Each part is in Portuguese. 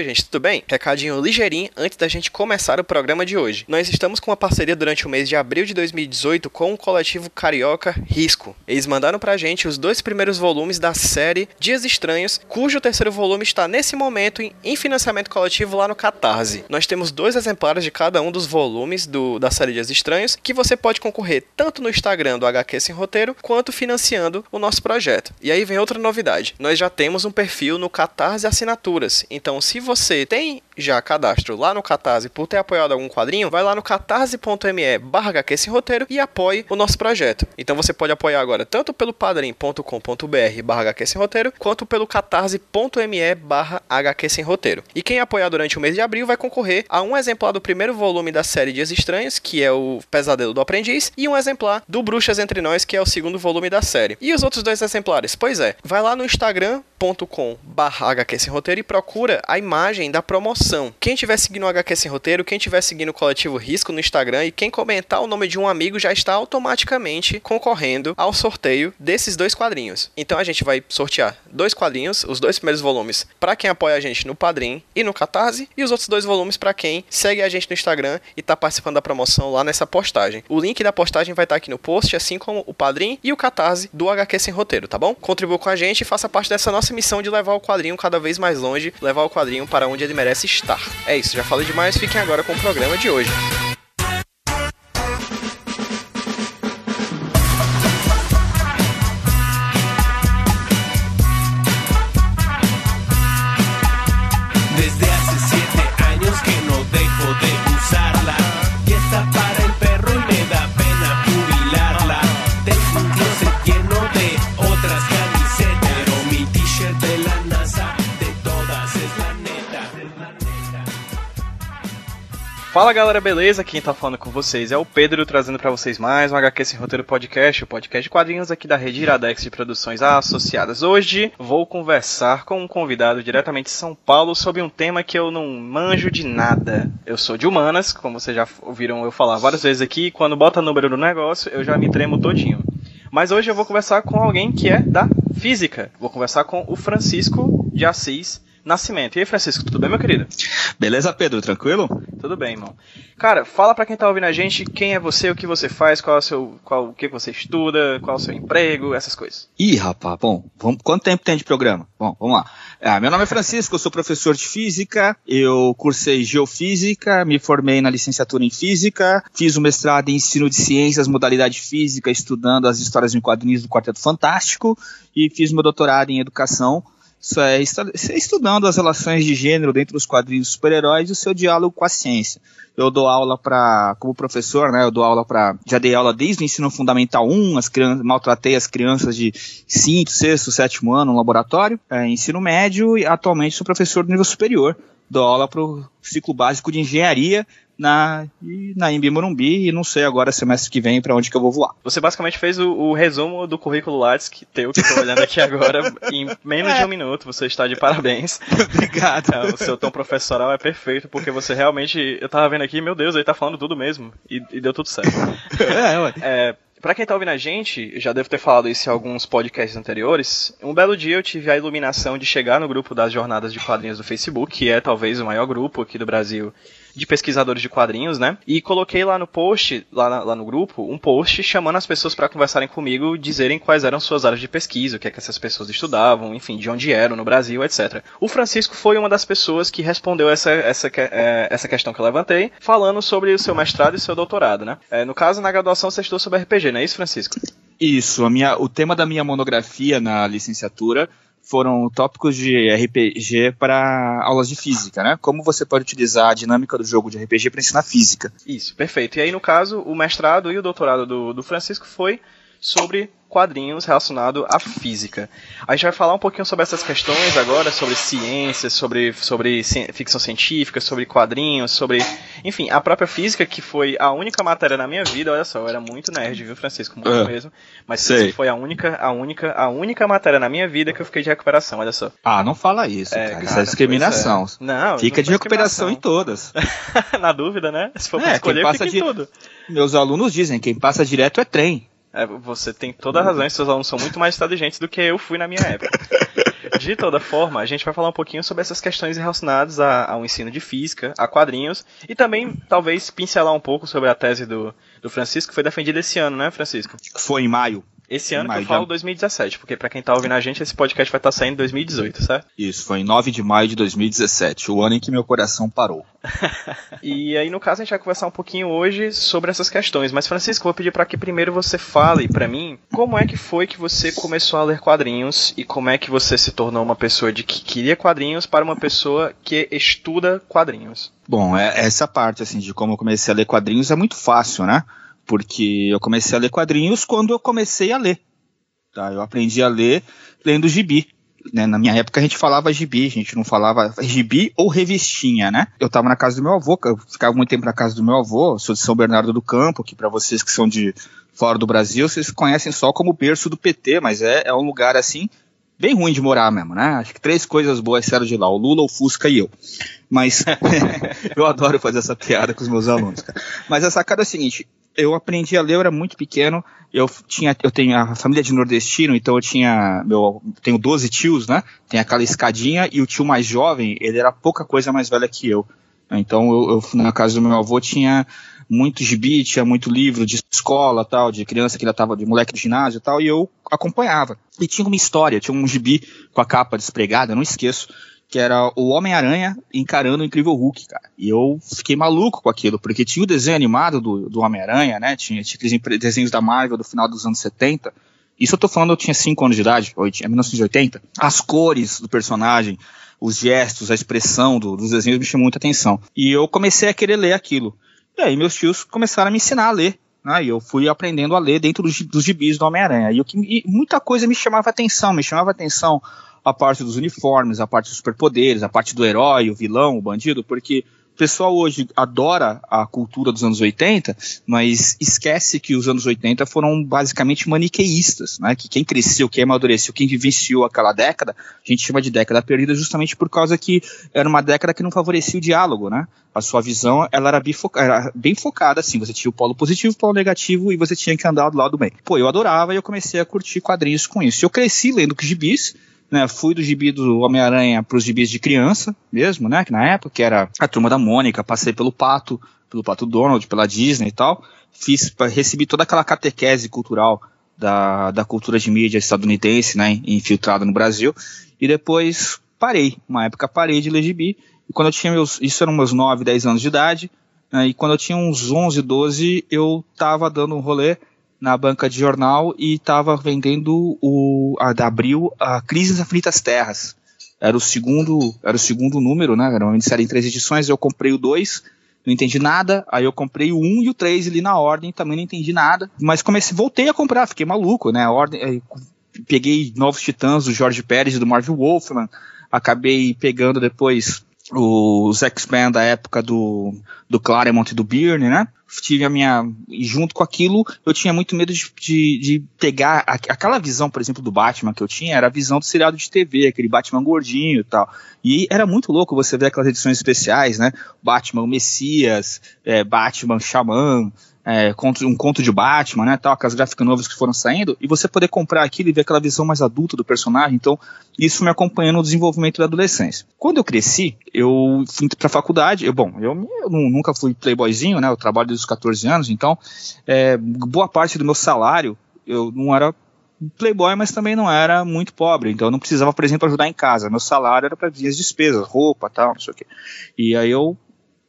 Oi, gente, tudo bem? Recadinho ligeirinho antes da gente começar o programa de hoje. Nós estamos com uma parceria durante o mês de abril de 2018 com o coletivo Carioca Risco. Eles mandaram pra gente os dois primeiros volumes da série Dias Estranhos, cujo terceiro volume está nesse momento em financiamento coletivo lá no Catarse. Nós temos dois exemplares de cada um dos volumes do, da série Dias Estranhos que você pode concorrer tanto no Instagram do HQ Sem Roteiro quanto financiando o nosso projeto. E aí vem outra novidade. Nós já temos um perfil no Catarse Assinaturas. Então, se você tem já cadastro lá no Catarse por ter apoiado algum quadrinho, vai lá no catarse.me barra roteiro e apoie o nosso projeto. Então você pode apoiar agora tanto pelo padrim.com.br barra roteiro, quanto pelo catarse.me barra roteiro. E quem apoiar durante o mês de abril vai concorrer a um exemplar do primeiro volume da série Dias Estranhos, que é o Pesadelo do Aprendiz, e um exemplar do Bruxas Entre Nós, que é o segundo volume da série. E os outros dois exemplares? Pois é, vai lá no instagram.com barra roteiro e procura a imagem da promoção quem tiver seguindo o HQ Sem Roteiro, quem tiver seguindo o Coletivo Risco no Instagram e quem comentar o nome de um amigo já está automaticamente concorrendo ao sorteio desses dois quadrinhos. Então a gente vai sortear dois quadrinhos, os dois primeiros volumes, para quem apoia a gente no Padrim e no Catarse, e os outros dois volumes para quem segue a gente no Instagram e está participando da promoção lá nessa postagem. O link da postagem vai estar tá aqui no post, assim como o Padrim e o Catarse do HQ Sem Roteiro, tá bom? Contribua com a gente e faça parte dessa nossa missão de levar o quadrinho cada vez mais longe, levar o quadrinho para onde ele merece estar estar. É isso, já falei demais, fiquem agora com o programa de hoje. Fala galera, beleza? Quem tá falando com vocês é o Pedro, trazendo para vocês mais um HQ Sem Roteiro Podcast, o podcast de quadrinhos aqui da rede Iradex de Produções Associadas. Hoje vou conversar com um convidado diretamente de São Paulo sobre um tema que eu não manjo de nada. Eu sou de humanas, como vocês já ouviram eu falar várias vezes aqui, e quando bota número no negócio eu já me tremo todinho. Mas hoje eu vou conversar com alguém que é da física. Vou conversar com o Francisco de Assis Nascimento. E aí, Francisco, tudo bem, meu querido? Beleza, Pedro? Tranquilo? Tudo bem, irmão. Cara, fala para quem tá ouvindo a gente quem é você, o que você faz, qual é o seu, qual, o que você estuda, qual é o seu emprego, essas coisas. Ih, rapaz, bom, vamos, quanto tempo tem de programa? Bom, vamos lá. Ah, meu nome é Francisco, eu sou professor de física, eu cursei geofísica, me formei na licenciatura em física, fiz o mestrado em ensino de ciências, modalidade física, estudando as histórias em quadrinhos do Quarteto Fantástico, e fiz meu doutorado em educação é, estudando as relações de gênero dentro dos quadrinhos super-heróis e o seu diálogo com a ciência. Eu dou aula para, como professor, né, eu dou aula para, já dei aula desde o ensino fundamental 1, as crianças, maltratei as crianças de 5, 6, 7 ano no laboratório, é, ensino médio e atualmente sou professor do nível superior. Dou aula para o ciclo básico de engenharia na, na Imbi Morumbi e não sei agora semestre que vem para onde que eu vou voar. Você basicamente fez o, o resumo do currículo Lattes que teu que eu tô olhando aqui agora em menos é. de um minuto. Você está de parabéns. Obrigado. É, o seu tom professoral é perfeito porque você realmente eu tava vendo aqui, meu Deus, ele tá falando tudo mesmo e, e deu tudo certo. é, ué. É, Pra quem tá ouvindo a gente, já devo ter falado isso em alguns podcasts anteriores. Um belo dia eu tive a iluminação de chegar no grupo das jornadas de quadrinhos do Facebook, que é talvez o maior grupo aqui do Brasil de pesquisadores de quadrinhos, né? E coloquei lá no post, lá, na, lá no grupo, um post chamando as pessoas para conversarem comigo, dizerem quais eram suas áreas de pesquisa, o que é que essas pessoas estudavam, enfim, de onde eram no Brasil, etc. O Francisco foi uma das pessoas que respondeu essa, essa, é, essa questão que eu levantei, falando sobre o seu mestrado e seu doutorado, né? É, no caso, na graduação você estudou sobre RPG, não é isso, Francisco? Isso, a minha, o tema da minha monografia na licenciatura foram tópicos de RPG para aulas de física, né? Como você pode utilizar a dinâmica do jogo de RPG para ensinar física. Isso, perfeito. E aí, no caso, o mestrado e o doutorado do, do Francisco foi sobre quadrinhos relacionado à física. A gente vai falar um pouquinho sobre essas questões agora, sobre ciência, sobre, sobre ficção científica, sobre quadrinhos, sobre, enfim, a própria física, que foi a única matéria na minha vida, olha só, eu era muito nerd, viu, Francisco, muito uh, mesmo, mas sei. foi a única, a única, a única matéria na minha vida que eu fiquei de recuperação, olha só. Ah, não fala isso, é, cara, isso é discriminação. É. Não, Fica não de recuperação em todas. na dúvida, né? Se for pra é, escolher, fica em tudo. Meus alunos dizem, quem passa direto é trem. É, você tem toda a razão, seus alunos são muito mais inteligentes do que eu fui na minha época. De toda forma, a gente vai falar um pouquinho sobre essas questões relacionadas ao ensino de física, a quadrinhos, e também talvez pincelar um pouco sobre a tese do, do Francisco, que foi defendida esse ano, né, Francisco? Foi em maio. Esse ano que eu falo 2017, porque para quem tá ouvindo a gente, esse podcast vai estar tá saindo em 2018, certo? Isso, foi em 9 de maio de 2017, o ano em que meu coração parou. e aí, no caso, a gente vai conversar um pouquinho hoje sobre essas questões. Mas, Francisco, vou pedir para que primeiro você fale para mim como é que foi que você começou a ler quadrinhos e como é que você se tornou uma pessoa de que queria quadrinhos para uma pessoa que estuda quadrinhos. Bom, é, essa parte assim de como eu comecei a ler quadrinhos é muito fácil, né? Porque eu comecei a ler quadrinhos quando eu comecei a ler. Tá? Eu aprendi a ler lendo gibi. Né? Na minha época a gente falava gibi, a gente não falava gibi ou revistinha, né? Eu estava na casa do meu avô, eu ficava muito tempo na casa do meu avô, sou de São Bernardo do Campo, que para vocês que são de fora do Brasil, vocês conhecem só como berço do PT, mas é, é um lugar assim bem ruim de morar mesmo, né? Acho que três coisas boas saíram de lá: o Lula, o Fusca e eu. Mas eu adoro fazer essa piada com os meus alunos. Cara. Mas a sacada é a seguinte: eu aprendi a ler, eu era muito pequeno. Eu tinha, eu tenho a família de nordestino, então eu tinha, meu, tenho 12 tios, né? Tem aquela escadinha e o tio mais jovem, ele era pouca coisa mais velho que eu. Então eu, eu na casa do meu avô tinha muito gibi, tinha muito livro de escola, tal, de criança que ainda tava de moleque do ginásio tal, e eu acompanhava. E tinha uma história, tinha um gibi com a capa despregada, não esqueço, que era o Homem-Aranha encarando o Incrível Hulk, cara. E eu fiquei maluco com aquilo, porque tinha o desenho animado do, do Homem-Aranha, né? Tinha, tinha aqueles desenhos da Marvel do final dos anos 70. Isso eu tô falando, eu tinha 5 anos de idade, é 1980. As cores do personagem, os gestos, a expressão do, dos desenhos me chamou muita atenção. E eu comecei a querer ler aquilo. E aí meus tios começaram a me ensinar a ler. Né, e eu fui aprendendo a ler dentro dos, dos gibis do Homem-Aranha. E, e muita coisa me chamava atenção, me chamava atenção a parte dos uniformes, a parte dos superpoderes, a parte do herói, o vilão, o bandido, porque o pessoal hoje adora a cultura dos anos 80, mas esquece que os anos 80 foram basicamente maniqueístas, né? Que quem cresceu, quem amadureceu, quem vivenciou aquela década, a gente chama de década perdida justamente por causa que era uma década que não favorecia o diálogo, né? A sua visão, ela era, bifoca, era bem focada, assim, você tinha o polo positivo, o polo negativo, e você tinha que andar do lado do bem. Pô, eu adorava e eu comecei a curtir quadrinhos com isso. Eu cresci lendo gibis, né, fui do gibi do Homem-Aranha para os gibis de criança mesmo, né, que na época que era a turma da Mônica, passei pelo Pato, pelo Pato Donald, pela Disney e tal, fiz, recebi toda aquela catequese cultural da, da cultura de mídia estadunidense, né, infiltrada no Brasil, e depois parei, uma época parei de ler gibi, e quando eu tinha meus, isso eram meus 9, 10 anos de idade, né, e quando eu tinha uns 11, 12, eu tava dando um rolê na banca de jornal e estava vendendo o a, da Abril a Crise nas Infinitas Terras. Era o segundo, era o segundo número, né? Era uma minissérie em três edições, eu comprei o dois, não entendi nada, aí eu comprei o um e o três ali na ordem, também não entendi nada, mas comecei, voltei a comprar, fiquei maluco, né? Ordem, peguei Novos Titãs do Jorge Pérez e do Marvel Wolfman, acabei pegando depois os X-Men da época do, do Claremont e do Byrne, né? Tive a minha. E junto com aquilo, eu tinha muito medo de, de, de pegar. A, aquela visão, por exemplo, do Batman que eu tinha, era a visão do seriado de TV, aquele Batman gordinho e tal. E era muito louco você ver aquelas edições especiais, né? Batman Messias, é, Batman Xamã, é, um conto de Batman, né, tal, aquelas gráficas novas que foram saindo, e você poder comprar aquilo e ver aquela visão mais adulta do personagem, então isso me acompanhou no desenvolvimento da adolescência. Quando eu cresci, eu fui pra faculdade, eu, bom, eu, eu nunca fui playboyzinho, né, eu trabalho desde os 14 anos, então é, boa parte do meu salário, eu não era playboy, mas também não era muito pobre, então eu não precisava, por exemplo, ajudar em casa, meu salário era para as despesas, roupa, tal, não sei o quê. E aí eu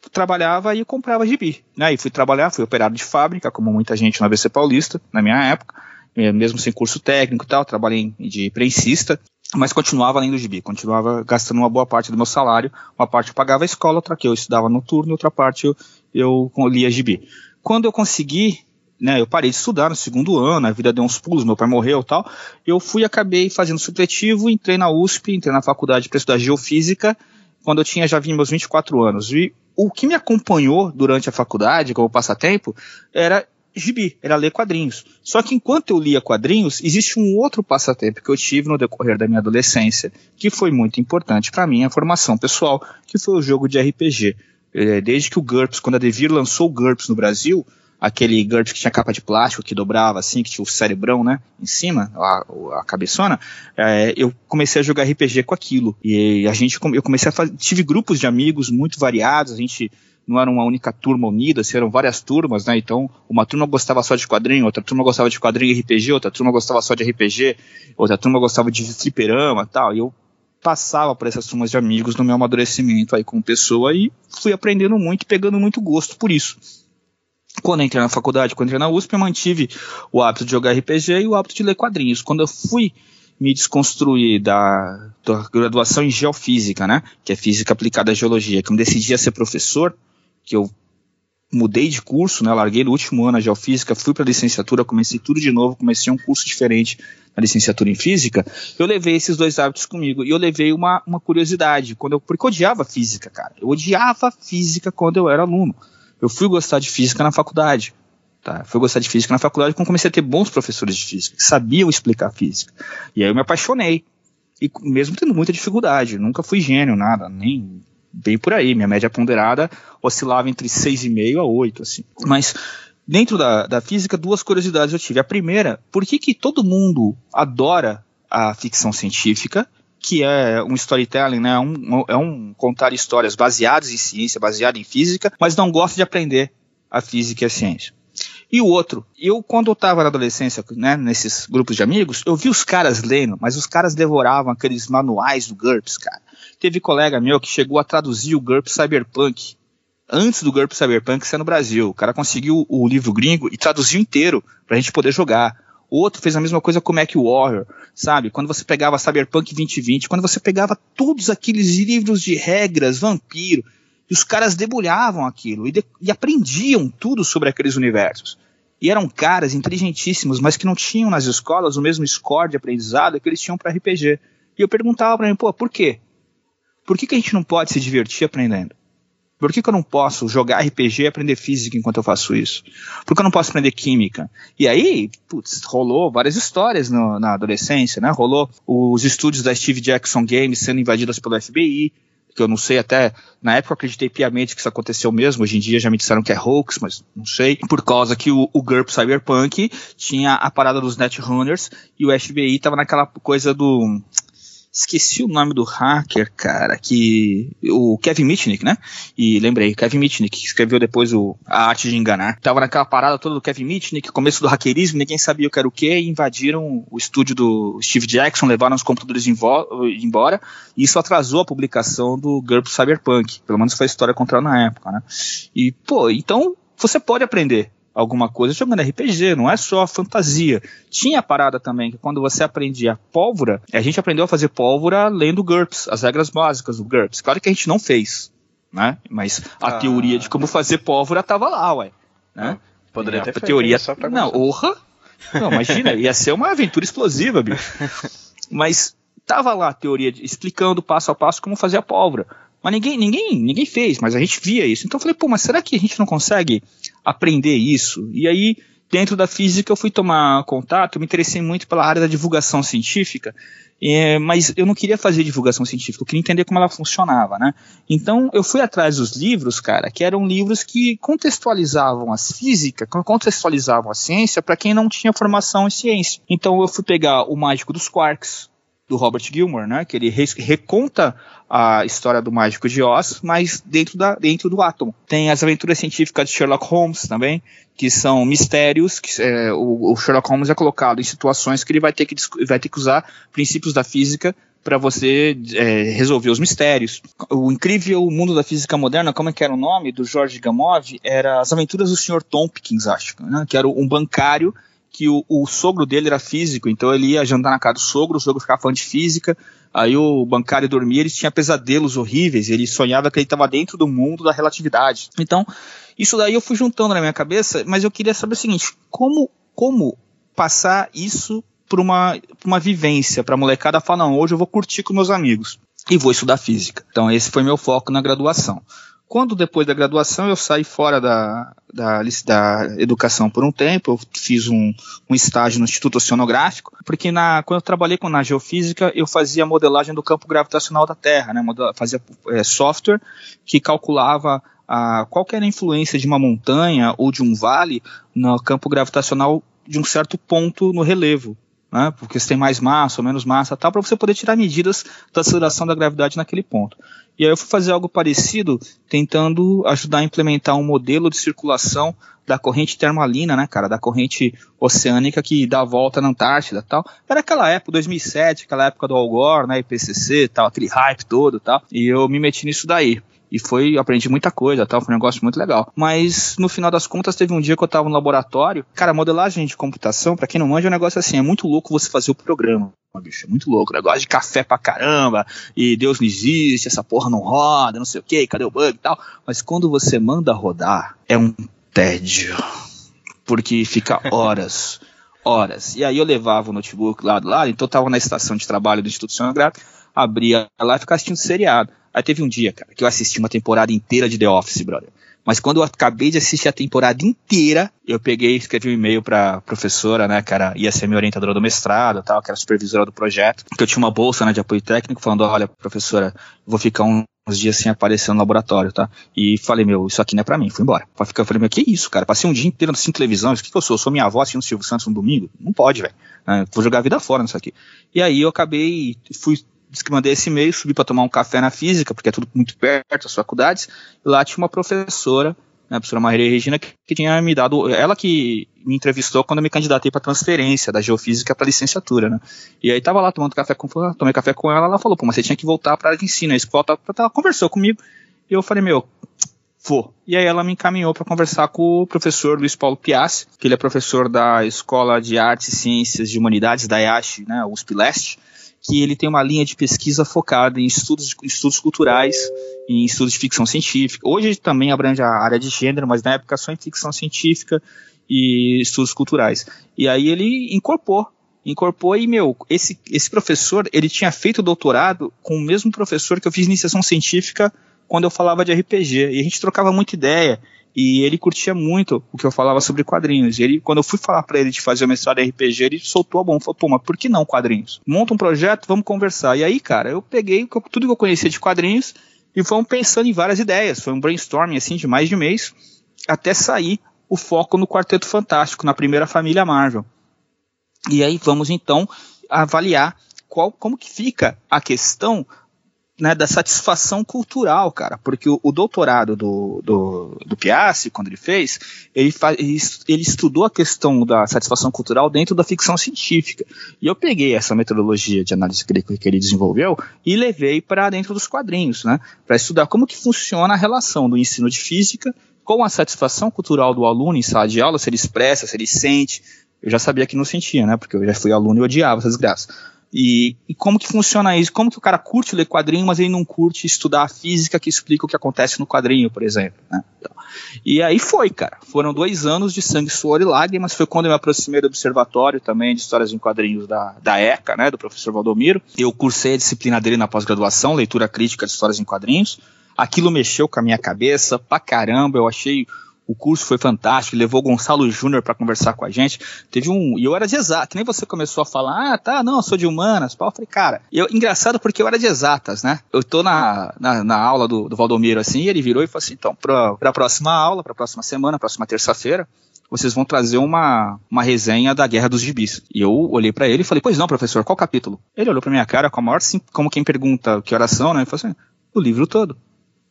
trabalhava e comprava gibi. Né? E fui trabalhar, fui operário de fábrica, como muita gente no ABC Paulista, na minha época, eh, mesmo sem curso técnico e tal, trabalhei de prensista, mas continuava lendo gibi, continuava gastando uma boa parte do meu salário, uma parte eu pagava a escola, outra que eu estudava noturno, outra parte eu, eu lia gibi. Quando eu consegui, né, eu parei de estudar no segundo ano, a vida deu uns pulos, meu pai morreu e tal, eu fui, acabei fazendo supletivo, entrei na USP, entrei na faculdade para estudar geofísica, quando eu tinha já vi meus 24 anos. E o que me acompanhou durante a faculdade, como passatempo, era gibi, era ler quadrinhos. Só que enquanto eu lia quadrinhos, existe um outro passatempo que eu tive no decorrer da minha adolescência, que foi muito importante para minha formação pessoal, que foi o jogo de RPG. É, desde que o GURPS, quando a Devir lançou o GURPS no Brasil, aquele GURPS que tinha capa de plástico, que dobrava assim, que tinha o cerebrão, né, em cima, a, a cabeçona, é, eu comecei a jogar RPG com aquilo. E a gente, eu comecei a fazer, tive grupos de amigos muito variados, a gente não era uma única turma unida, eram várias turmas, né? Então, uma turma gostava só de quadrinho, outra turma gostava de quadrinho e RPG, outra turma gostava só de RPG, outra turma gostava de fliperama tal. E eu passava por essas turmas de amigos no meu amadurecimento aí como pessoa e fui aprendendo muito, pegando muito gosto por isso. Quando entrei na faculdade, quando entrei na USP, eu mantive o hábito de jogar RPG e o hábito de ler quadrinhos. Quando eu fui me desconstruir da, da graduação em geofísica, né, que é física aplicada à geologia, que eu decidi a ser professor, que eu mudei de curso, né, larguei no último ano a geofísica, fui para a licenciatura, comecei tudo de novo, comecei um curso diferente na licenciatura em física, eu levei esses dois hábitos comigo. E eu levei uma, uma curiosidade, quando eu, porque eu odiava física, cara. Eu odiava física quando eu era aluno. Eu fui gostar de física na faculdade. Tá? Fui gostar de física na faculdade quando comecei a ter bons professores de física, que sabiam explicar física. E aí eu me apaixonei. E mesmo tendo muita dificuldade, nunca fui gênio, nada, nem bem por aí. Minha média ponderada oscilava entre 6,5 a 8, assim. Mas dentro da, da física, duas curiosidades eu tive. A primeira, por que, que todo mundo adora a ficção científica, que é um storytelling, né? Um, é um contar histórias baseadas em ciência, baseado em física, mas não gosta de aprender a física e a ciência. E o outro, eu quando eu estava na adolescência, né, nesses grupos de amigos, eu vi os caras lendo, mas os caras devoravam aqueles manuais do GURPS, cara. Teve colega meu que chegou a traduzir o GURPS Cyberpunk antes do GURPS Cyberpunk ser no Brasil. O cara conseguiu o livro gringo e traduziu inteiro pra gente poder jogar. Outro fez a mesma coisa com o Mac Warrior, sabe? Quando você pegava Cyberpunk 2020, quando você pegava todos aqueles livros de regras, vampiro, e os caras debulhavam aquilo e, de, e aprendiam tudo sobre aqueles universos. E eram caras inteligentíssimos, mas que não tinham nas escolas o mesmo score de aprendizado que eles tinham para RPG. E eu perguntava para mim, pô, por quê? Por que, que a gente não pode se divertir aprendendo? Por que, que eu não posso jogar RPG e aprender física enquanto eu faço isso? Por que eu não posso aprender química? E aí, putz, rolou várias histórias no, na adolescência, né? Rolou os estúdios da Steve Jackson Games sendo invadidos pelo FBI, que eu não sei até, na época eu acreditei piamente que isso aconteceu mesmo, hoje em dia já me disseram que é hoax, mas não sei, por causa que o, o GURP Cyberpunk tinha a parada dos Netrunners e o FBI tava naquela coisa do Esqueci o nome do hacker, cara, que. O Kevin Mitnick, né? E lembrei, Kevin Mitnick, que escreveu depois o, a arte de enganar. Tava naquela parada toda do Kevin Mitnick, começo do hackerismo, ninguém sabia o que era o que, e invadiram o estúdio do Steve Jackson, levaram os computadores embora, e isso atrasou a publicação do GURP Cyberpunk. Pelo menos foi a história contada na época, né? E, pô, então você pode aprender alguma coisa jogando RPG, não é só fantasia. Tinha a parada também que quando você aprendia pólvora, a gente aprendeu a fazer pólvora lendo GURPS, as regras básicas do GURPS. Claro que a gente não fez, né? Mas a ah. teoria de como fazer pólvora tava lá, ué. Né? Poderia ter a teoria só pra Não, orra. Não, imagina, ia ser uma aventura explosiva, bicho. Mas tava lá a teoria de, explicando passo a passo como fazer a pólvora. Mas ninguém, ninguém, ninguém fez, mas a gente via isso. Então eu falei, pô, mas será que a gente não consegue aprender isso? E aí, dentro da física, eu fui tomar contato, eu me interessei muito pela área da divulgação científica, é, mas eu não queria fazer divulgação científica, eu queria entender como ela funcionava, né? Então eu fui atrás dos livros, cara, que eram livros que contextualizavam as física, contextualizavam a ciência para quem não tinha formação em ciência. Então eu fui pegar o Mágico dos Quarks, do Robert Gilmore, né? Que ele reconta a história do Mágico de Oz, mas dentro, da, dentro do átomo. Tem as aventuras científicas de Sherlock Holmes também, que são mistérios, que é, o, o, Sherlock Holmes é colocado em situações que ele vai ter que, vai ter que usar princípios da física para você é, resolver os mistérios. O incrível mundo da física moderna, como é que era o nome do George Gamov? Era As Aventuras do Sr. Tompkins, acho, né? que era um bancário que o, o, sogro dele era físico, então ele ia jantar na casa do sogro, o sogro ficava falando de física, aí o bancário dormia, ele tinha pesadelos horríveis, ele sonhava que ele estava dentro do mundo da relatividade. Então, isso daí eu fui juntando na minha cabeça, mas eu queria saber o seguinte, como, como passar isso para uma, uma vivência, para a molecada falar, não, hoje eu vou curtir com meus amigos e vou estudar física. Então esse foi meu foco na graduação. Quando depois da graduação eu saí fora da, da, da educação por um tempo, eu fiz um, um estágio no Instituto Oceanográfico, porque na, quando eu trabalhei com, na geofísica eu fazia modelagem do campo gravitacional da Terra, né, fazia é, software que calculava a, qual era a influência de uma montanha ou de um vale no campo gravitacional de um certo ponto no relevo. Né, porque você tem mais massa ou menos massa tal, para você poder tirar medidas da aceleração da gravidade naquele ponto. E aí eu fui fazer algo parecido, tentando ajudar a implementar um modelo de circulação da corrente termalina, né, cara, da corrente oceânica que dá a volta na Antártida tal. Era aquela época, 2007, aquela época do Al Gore, né, IPCC tal, aquele hype todo tal. E eu me meti nisso daí. E foi, aprendi muita coisa, tal, foi um negócio muito legal. Mas no final das contas, teve um dia que eu tava no laboratório. Cara, modelagem de computação, para quem não manja, é um negócio assim, é muito louco você fazer o programa. Bicho, é muito louco. Negócio de café pra caramba, e Deus não existe, essa porra não roda, não sei o que, cadê o bug e tal. Mas quando você manda rodar, é um tédio. Porque fica horas, horas. E aí eu levava o notebook lá do lado, então eu tava na estação de trabalho do Instituto Sonográfico, abria lá e ficava assistindo seriado. Aí teve um dia, cara, que eu assisti uma temporada inteira de The Office, brother. Mas quando eu acabei de assistir a temporada inteira, eu peguei e escrevi um e-mail pra professora, né, cara, ia ser minha orientadora do mestrado tal, que era supervisora do projeto, que eu tinha uma bolsa, né, de apoio técnico, falando, olha, professora, vou ficar um, uns dias sem aparecer no laboratório, tá? E falei, meu, isso aqui não é pra mim, fui embora. Eu falei, meu, que isso, cara? Passei um dia inteiro assistindo televisão, isso que, que eu sou? Eu sou minha avó assistindo Silvio Santos no domingo? Não pode, velho. É, vou jogar a vida fora nisso aqui. E aí eu acabei, fui disse que mandei esse e-mail, subi para tomar um café na física, porque é tudo muito perto, as faculdades, e lá tinha uma professora, né, a professora Maria Regina, que, que, tinha me dado, ela que me entrevistou quando eu me candidatei para transferência da geofísica para licenciatura, né? E aí tava lá tomando café com, tomei café com ela, ela falou, pô, mas você tinha que voltar para a área de ensino, aí volta, ela conversou comigo, e eu falei, meu, vou. E aí ela me encaminhou para conversar com o professor Luiz Paulo Piassi, que ele é professor da Escola de Artes e Ciências de Humanidades da IASH, né, USP Leste, que ele tem uma linha de pesquisa focada em estudos, estudos culturais, em estudos de ficção científica. Hoje também abrange a área de gênero, mas na época só em ficção científica e estudos culturais. E aí ele incorporou incorporou e, meu, esse, esse professor, ele tinha feito doutorado com o mesmo professor que eu fiz iniciação científica quando eu falava de RPG. E a gente trocava muita ideia. E ele curtia muito o que eu falava sobre quadrinhos. E ele, quando eu fui falar para ele de fazer o mestrado em RPG, ele soltou a bomba. Falou, mas por que não quadrinhos? Monta um projeto, vamos conversar. E aí, cara, eu peguei tudo que eu conhecia de quadrinhos e fomos pensando em várias ideias. Foi um brainstorming, assim, de mais de mês, até sair o foco no Quarteto Fantástico, na primeira família Marvel. E aí vamos, então, avaliar qual, como que fica a questão né, da satisfação cultural, cara, porque o, o doutorado do, do, do, Piassi, quando ele fez, ele, ele estudou a questão da satisfação cultural dentro da ficção científica. E eu peguei essa metodologia de análise ele, que ele desenvolveu e levei para dentro dos quadrinhos, né, para estudar como que funciona a relação do ensino de física com a satisfação cultural do aluno em sala de aula, se ele expressa, se ele sente. Eu já sabia que não sentia, né, porque eu já fui aluno e odiava essa desgraça. E, e, como que funciona isso? Como que o cara curte ler quadrinho, mas ele não curte estudar a física que explica o que acontece no quadrinho, por exemplo. Né? Então, e aí foi, cara. Foram dois anos de sangue, suor e lágrimas. Foi quando eu me aproximei do observatório também de histórias em quadrinhos da, da ECA, né, do professor Valdomiro. Eu cursei a disciplina dele na pós-graduação, leitura crítica de histórias em quadrinhos. Aquilo mexeu com a minha cabeça pra caramba. Eu achei o curso foi fantástico, levou o Gonçalo Júnior para conversar com a gente. Teve um. E eu era de exatas, que nem você começou a falar, ah, tá, não, eu sou de humanas. Pau. Eu falei, cara, eu, engraçado porque eu era de exatas, né? Eu tô na, na, na aula do, do Valdomiro assim, ele virou e falou assim: então, pra, pra próxima aula, pra próxima semana, próxima terça-feira, vocês vão trazer uma, uma resenha da Guerra dos Gibis. E eu olhei para ele e falei, pois não, professor, qual capítulo? Ele olhou pra minha cara com a maior, como quem pergunta que oração, né? E falou assim, o livro todo.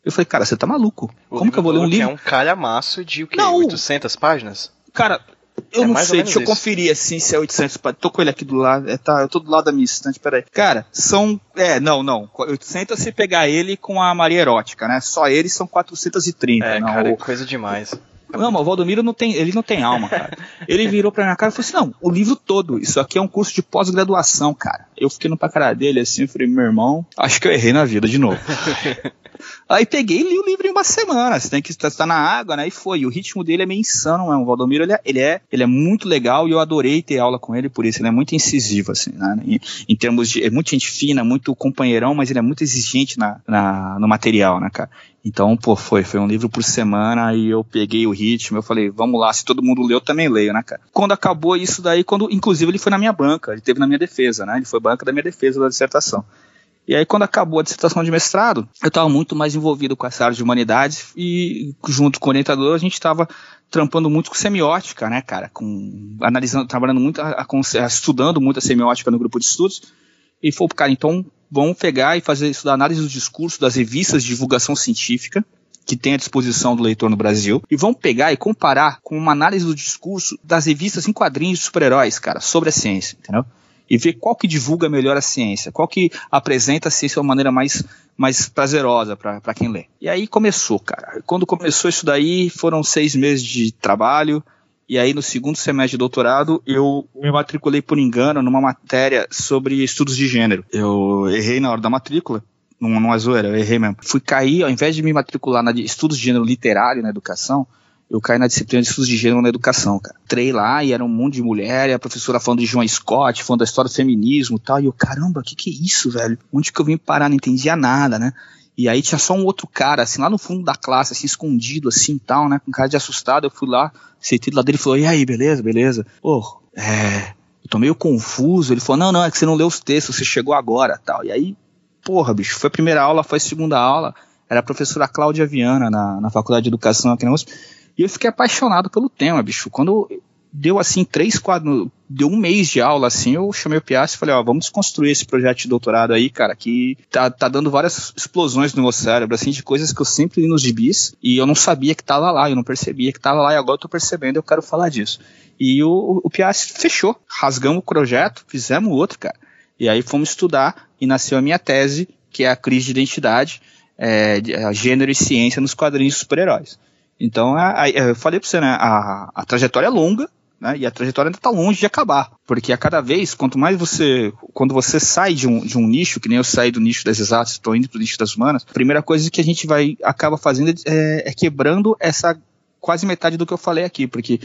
Eu falei, cara, você tá maluco? O Como que eu vou ler um livro? é um calhamaço de o quê? Não, 800 páginas? Cara, eu é não sei, deixa eu isso. conferir assim se é 800 páginas. Tô com ele aqui do lado, é, tá, eu tô do lado da minha estante, peraí. Cara, são, é, não, não, 800 se pegar ele com a Maria Erótica, né? Só ele são 430. É, não, cara, o... é coisa demais. Não, mas o Valdomiro não tem, ele não tem alma, cara. Ele virou pra minha cara e falou assim: não, o livro todo, isso aqui é um curso de pós-graduação, cara. Eu fiquei no pra cara dele assim, eu falei, meu irmão, acho que eu errei na vida de novo. Aí peguei e li o livro em uma semana. Você tem que estar na água, né? E foi. E o ritmo dele é meio insano, né? O Valdomiro, ele é, ele é, ele é muito legal e eu adorei ter aula com ele por isso. Ele é muito incisivo, assim, né? Em, em termos de. É muito gente fina, muito companheirão, mas ele é muito exigente na, na, no material, né, cara? Então, pô, foi, foi um livro por semana e eu peguei o ritmo, eu falei, vamos lá, se todo mundo leu, eu também leio, né, cara? Quando acabou isso daí, quando, inclusive ele foi na minha banca, ele teve na minha defesa, né? Ele foi banca da minha defesa da dissertação. E aí, quando acabou a dissertação de mestrado, eu estava muito mais envolvido com essa área de humanidades e, junto com o orientador, a gente estava trampando muito com semiótica, né, cara? Com, analisando, trabalhando muito, a, a, estudando muito a semiótica no grupo de estudos. E falou, cara, então vamos pegar e fazer estudar análise do discurso das revistas de divulgação científica que tem à disposição do leitor no Brasil e vamos pegar e comparar com uma análise do discurso das revistas em quadrinhos de super-heróis, cara, sobre a ciência, entendeu? E ver qual que divulga melhor a ciência, qual que apresenta a ciência de uma maneira mais, mais prazerosa para quem lê. E aí começou, cara. Quando começou isso daí, foram seis meses de trabalho, e aí no segundo semestre de doutorado eu me matriculei por engano numa matéria sobre estudos de gênero. Eu errei na hora da matrícula, não, não é zoeira, eu errei mesmo. Fui cair, ao invés de me matricular na estudos de gênero literário na educação, eu caí na disciplina de estudos de gênero na educação, cara. Entrei lá e era um monte de mulher, e a professora falando de João Scott, falando da história do feminismo e tal. E eu, caramba, o que, que é isso, velho? Onde que eu vim parar? Não entendia nada, né? E aí tinha só um outro cara, assim, lá no fundo da classe, assim, escondido, assim, tal, né? Com cara de assustado. Eu fui lá, sentei do lado dele e falou, e aí, beleza, beleza? Pô, é... Eu tô meio confuso. Ele falou, não, não, é que você não leu os textos, você chegou agora, tal. E aí, porra, bicho, foi a primeira aula, foi a segunda aula. Era a professora Cláudia Viana, na, na Faculdade de Educação aqui na USP. E eu fiquei apaixonado pelo tema, bicho. Quando deu assim três, quatro, deu um mês de aula assim, eu chamei o Piastri e falei, ó, vamos construir esse projeto de doutorado aí, cara, que tá, tá dando várias explosões no meu cérebro, assim, de coisas que eu sempre li nos gibis e eu não sabia que tava lá, eu não percebia que tava lá e agora eu tô percebendo, eu quero falar disso. E o, o Piastri fechou, rasgamos o projeto, fizemos outro, cara. E aí fomos estudar e nasceu a minha tese, que é a crise de identidade, é, gênero e ciência nos quadrinhos super-heróis. Então, a, a, eu falei para você, né, a, a trajetória é longa, né, e a trajetória ainda está longe de acabar, porque a cada vez, quanto mais você, quando você sai de um, de um nicho, que nem eu saí do nicho das exatas, estou indo para o nicho das humanas, a primeira coisa que a gente vai acaba fazendo é, é quebrando essa quase metade do que eu falei aqui, porque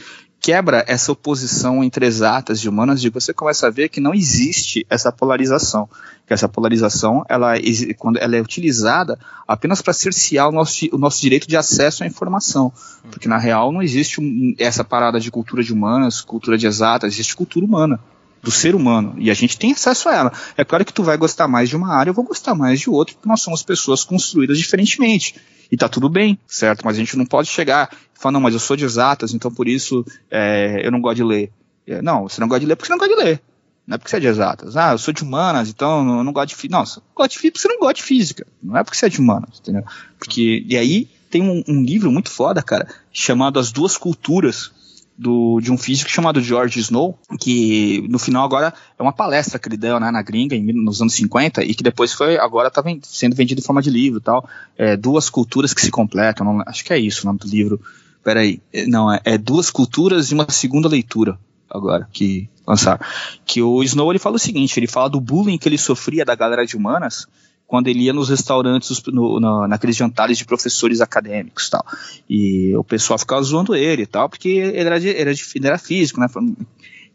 quebra essa oposição entre exatas e humanas e você começa a ver que não existe essa polarização. Que essa polarização, ela, quando ela é utilizada apenas para cercear o nosso, o nosso direito de acesso à informação. Porque na real não existe um, essa parada de cultura de humanas, cultura de exatas, existe cultura humana do ser humano. E a gente tem acesso a ela. É claro que tu vai gostar mais de uma área, eu vou gostar mais de outra, porque nós somos pessoas construídas diferentemente. E tá tudo bem, certo? Mas a gente não pode chegar e falar, não, mas eu sou de exatas, então por isso é, eu não gosto de ler. É, não, você não gosta de ler porque você não gosta de ler. Não é porque você é de exatas. Ah, eu sou de humanas, então eu não gosto de física. Não, você gosta de física porque você não gosta de física. Não é porque você é de humanas, entendeu? Porque, e aí tem um, um livro muito foda, cara, chamado As Duas Culturas, do, de um físico chamado George Snow, que no final agora é uma palestra que ele deu né, na gringa, em, nos anos 50, e que depois foi, agora está sendo vendido em forma de livro tal. É, duas culturas que se completam, não, acho que é isso o nome do livro. Peraí, é, não, é, é Duas Culturas e uma Segunda Leitura, agora, que lançaram. Que o Snow ele fala o seguinte, ele fala do bullying que ele sofria da galera de humanas, quando ele ia nos restaurantes, no, naqueles jantares de professores acadêmicos tal. E o pessoal ficava zoando ele e tal, porque ele era, de, era, de, ele era físico, né?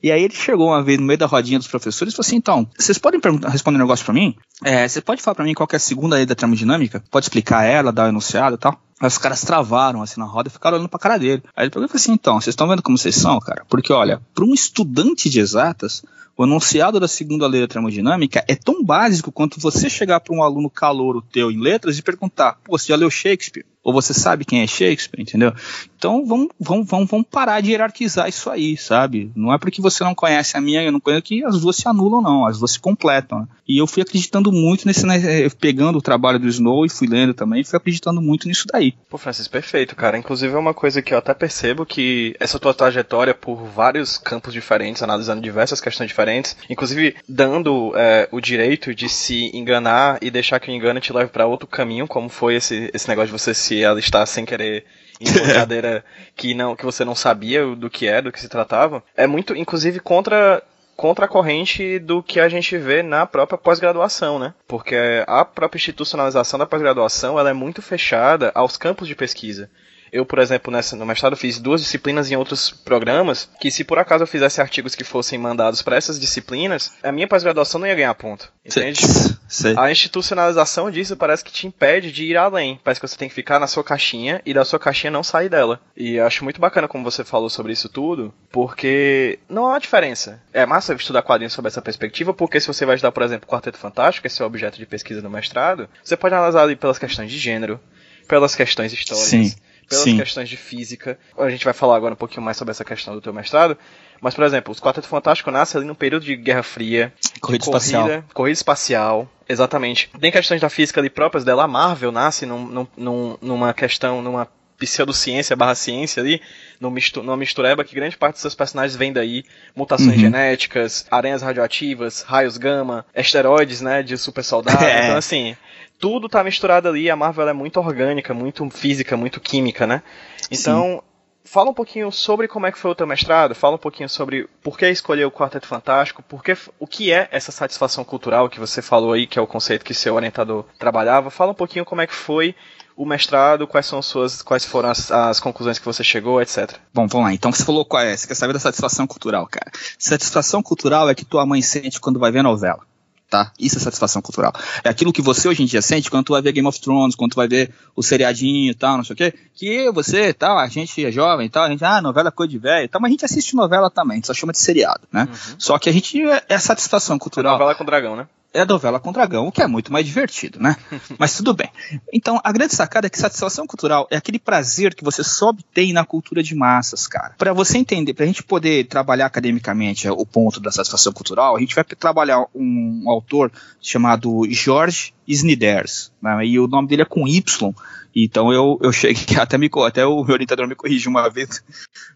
E aí ele chegou uma vez no meio da rodinha dos professores e falou assim, então, vocês podem responder um negócio para mim? É, você pode falar para mim qual é a segunda lei da termodinâmica? Pode explicar ela, dar o enunciado e tal? Aí os caras travaram assim na roda e ficaram olhando pra cara dele. Aí ele falou assim, então, vocês estão vendo como vocês são, cara? Porque, olha, para um estudante de exatas, o enunciado da segunda lei da termodinâmica é tão básico quanto você chegar para um aluno calouro teu em letras e perguntar: Pô, você já leu Shakespeare? Ou você sabe quem é Shakespeare, entendeu? Então vamos, vamos, vamos, vamos parar de hierarquizar isso aí, sabe? Não é porque você não conhece a minha e eu não conheço que as duas se anulam, não. As duas se completam. Né? E eu fui acreditando muito nesse, né, pegando o trabalho do Snow e fui lendo também, fui acreditando muito nisso daí. Pô, Francis, perfeito, cara. Inclusive é uma coisa que eu até percebo que essa tua trajetória por vários campos diferentes, analisando diversas questões diferentes, inclusive dando é, o direito de se enganar e deixar que o engano te leve para outro caminho, como foi esse, esse negócio de você se está sem querer em brincadeira que não que você não sabia do que é, do que se tratava, é muito, inclusive, contra contra a corrente do que a gente vê na própria pós-graduação, né? Porque a própria institucionalização da pós-graduação ela é muito fechada aos campos de pesquisa. Eu, por exemplo, nessa, no mestrado fiz duas disciplinas em outros programas, que se por acaso eu fizesse artigos que fossem mandados para essas disciplinas, a minha pós-graduação não ia ganhar ponto. Entende? Sei. A institucionalização disso parece que te impede de ir além. Parece que você tem que ficar na sua caixinha e da sua caixinha não sair dela. E eu acho muito bacana como você falou sobre isso tudo, porque não há diferença. É massa estudar quadrinhos sobre essa perspectiva, porque se você vai estudar, por exemplo, Quarteto Fantástico, esse é o objeto de pesquisa no mestrado, você pode analisar ali pelas questões de gênero, pelas questões históricas. Sim pelas Sim. questões de física. A gente vai falar agora um pouquinho mais sobre essa questão do teu mestrado. Mas, por exemplo, os Quarteto Fantástico nasce ali no período de Guerra Fria. Corrida, corrida espacial. Corrida espacial, exatamente. Tem questões da física ali próprias dela. A Marvel nasce num, num, numa questão, numa pseudociência barra ciência ali, numa mistureba que grande parte dos seus personagens vem daí. Mutações uhum. genéticas, aranhas radioativas, raios gama, esteroides, né, de super soldado. É. Então, assim, tudo tá misturado ali. A Marvel é muito orgânica, muito física, muito química, né? Então, Sim. fala um pouquinho sobre como é que foi o teu mestrado, fala um pouquinho sobre por que escolher o Quarteto Fantástico, porque o que é essa satisfação cultural que você falou aí, que é o conceito que seu orientador trabalhava. Fala um pouquinho como é que foi o mestrado, quais são suas, quais foram as, as, conclusões que você chegou, etc. Bom, vamos lá. Então você falou qual é? Você quer saber da satisfação cultural, cara? Satisfação cultural é que tua mãe sente quando vai ver novela tá? Isso é satisfação cultural. É aquilo que você hoje em dia sente quando tu vai ver Game of Thrones, quando tu vai ver o seriadinho e tal, não sei o quê, que você, tal, a gente é jovem e tal, a gente, ah, novela é coisa de velho e tal, mas a gente assiste novela também, a gente só chama de seriado, né? Uhum. Só que a gente, é, é satisfação cultural. É novela com dragão, né? É a novela com dragão, o que é muito mais divertido, né? Mas tudo bem. Então, a grande sacada é que satisfação cultural é aquele prazer que você só obtém na cultura de massas, cara. Para você entender, pra gente poder trabalhar academicamente o ponto da satisfação cultural, a gente vai trabalhar um, autor chamado George Sniders, né? E o nome dele é com Y. Então eu, eu cheguei, até, me, até o meu orientador me corrigiu uma vez,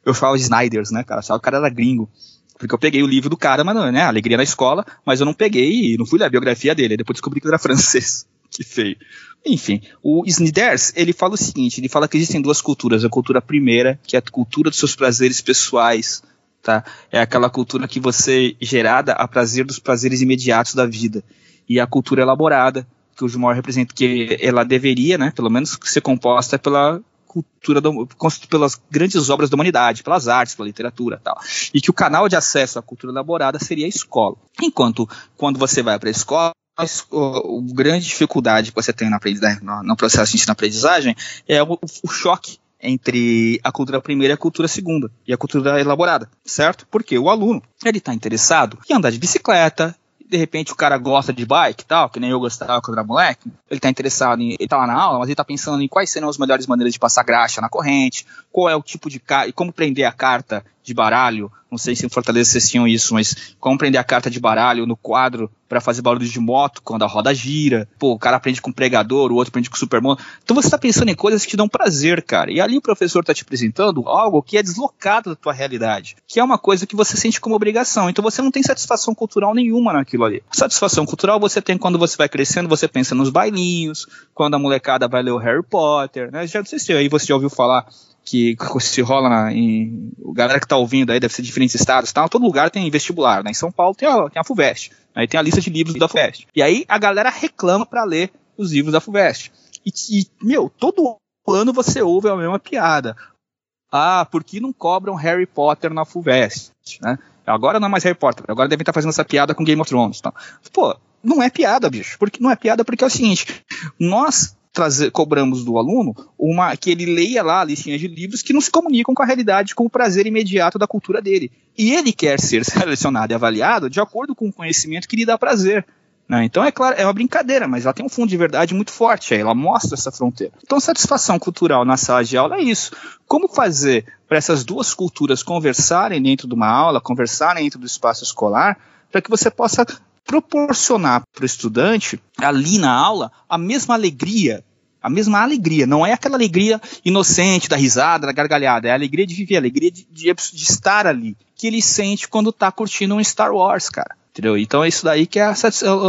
eu falo Sniders, né, cara? O cara era gringo. Porque eu peguei o livro do cara, mas não, né? Alegria na escola, mas eu não peguei e não fui ler a biografia dele. Depois descobri que ele era francês. Que feio. Enfim, o Sniders, ele fala o seguinte, ele fala que existem duas culturas. A cultura primeira, que é a cultura dos seus prazeres pessoais, tá? É aquela cultura que você gerada a prazer dos prazeres imediatos da vida. E a cultura elaborada, que o Jumor representa, que ela deveria, né, pelo menos ser composta pela cultura, do, pelas grandes obras da humanidade, pelas artes, pela literatura tal. E que o canal de acesso à cultura elaborada seria a escola. Enquanto, quando você vai para a escola, a grande dificuldade que você tem na, no, no processo de ensino-aprendizagem é o, o choque entre a cultura primeira e a cultura segunda, e a cultura elaborada, certo? Porque o aluno, ele está interessado em andar de bicicleta, de repente o cara gosta de bike e tal, que nem eu gostava quando era moleque, ele tá interessado em. Ele tá lá na aula, mas ele tá pensando em quais serão as melhores maneiras de passar graxa na corrente, qual é o tipo de. e como prender a carta de baralho. Não sei se em Fortaleza vocês tinham isso, mas como prender a carta de baralho no quadro para fazer barulho de moto quando a roda gira. Pô, o cara aprende com pregador, o outro aprende com supermono. Então você tá pensando em coisas que te dão prazer, cara. E ali o professor tá te apresentando algo que é deslocado da tua realidade, que é uma coisa que você sente como obrigação. Então você não tem satisfação cultural nenhuma naquilo ali. Satisfação cultural você tem quando você vai crescendo, você pensa nos bailinhos, quando a molecada vai ler o Harry Potter, né? Já não sei se aí você já ouviu falar que se rola na, em. O galera que tá ouvindo aí deve ser de diferentes estados tal. Todo lugar tem vestibular, né? Em São Paulo tem a, tem a FUVEST. Aí tem a lista de livros da FUVEST. E aí a galera reclama para ler os livros da FUVEST. E, e, meu, todo ano você ouve a mesma piada. Ah, por que não cobram Harry Potter na FUVEST? Né? Agora não é mais Harry Potter, agora devem estar fazendo essa piada com Game of Thrones. Tá? Pô, não é piada, bicho. Porque, não é piada porque é o seguinte: nós trazer, cobramos do aluno uma que ele leia lá a listinha de livros que não se comunicam com a realidade, com o prazer imediato da cultura dele. E ele quer ser selecionado e avaliado de acordo com o conhecimento que lhe dá prazer. Né? Então, é claro, é uma brincadeira, mas ela tem um fundo de verdade muito forte, aí ela mostra essa fronteira. Então, satisfação cultural na sala de aula é isso. Como fazer para essas duas culturas conversarem dentro de uma aula, conversarem dentro do espaço escolar, para que você possa proporcionar para o estudante, ali na aula, a mesma alegria. A mesma alegria, não é aquela alegria inocente da risada, da gargalhada, é a alegria de viver, a alegria de, de, de estar ali, que ele sente quando está curtindo um Star Wars, cara. Entendeu? Então é isso daí que é a,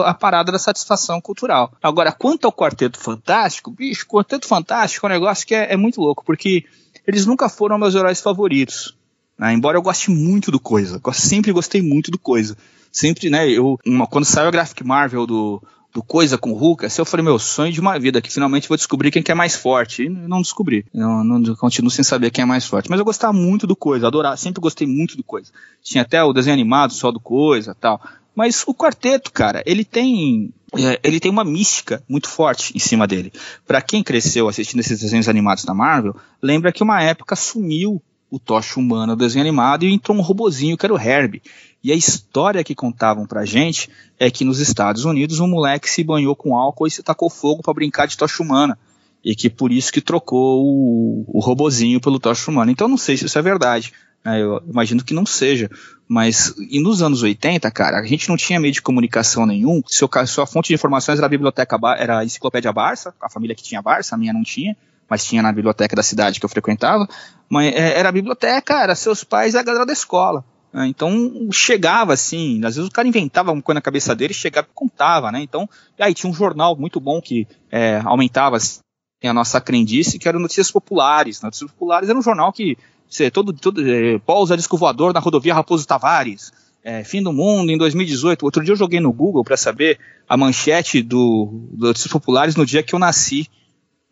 a, parada da satisfação cultural. Agora, quanto ao Quarteto Fantástico, bicho, Quarteto Fantástico é um negócio que é, é muito louco, porque eles nunca foram meus heróis favoritos. Né? Embora eu goste muito do Coisa, sempre gostei muito do Coisa sempre, né, eu, uma, quando saiu a Graphic Marvel do, do Coisa com o Hulk, assim, eu falei, meu, sonho de uma vida, que finalmente vou descobrir quem que é mais forte. E não descobri. Eu não, continuo sem saber quem é mais forte. Mas eu gostava muito do Coisa, adorar, sempre gostei muito do Coisa. Tinha até o desenho animado só do Coisa tal. Mas o quarteto, cara, ele tem é, ele tem uma mística muito forte em cima dele. Para quem cresceu assistindo esses desenhos animados da Marvel, lembra que uma época sumiu o Tocha Humana do desenho animado e entrou um robozinho que era o Herbie. E a história que contavam pra gente é que nos Estados Unidos um moleque se banhou com álcool e se tacou fogo para brincar de tocha humana. E que por isso que trocou o, o robozinho pelo tocha humana. Então não sei se isso é verdade. Né? Eu imagino que não seja. Mas e nos anos 80, cara, a gente não tinha meio de comunicação nenhum. Seu, sua fonte de informações era a biblioteca, era a enciclopédia Barça, a família que tinha Barça, a minha não tinha mas tinha na biblioteca da cidade que eu frequentava. Mas é, era a biblioteca, era seus pais e a galera da escola. Né? Então chegava assim, às vezes o cara inventava uma coisa na cabeça dele, chegava e contava, né? Então, aí tinha um jornal muito bom que é, aumentava assim, a nossa crendice, que era Notícias Populares. Notícias Populares era um jornal que você, todo, todo é, pousa disco voador na rodovia Raposo Tavares. É, fim do mundo em 2018. Outro dia eu joguei no Google para saber a manchete do, do Notícias Populares no dia que eu nasci.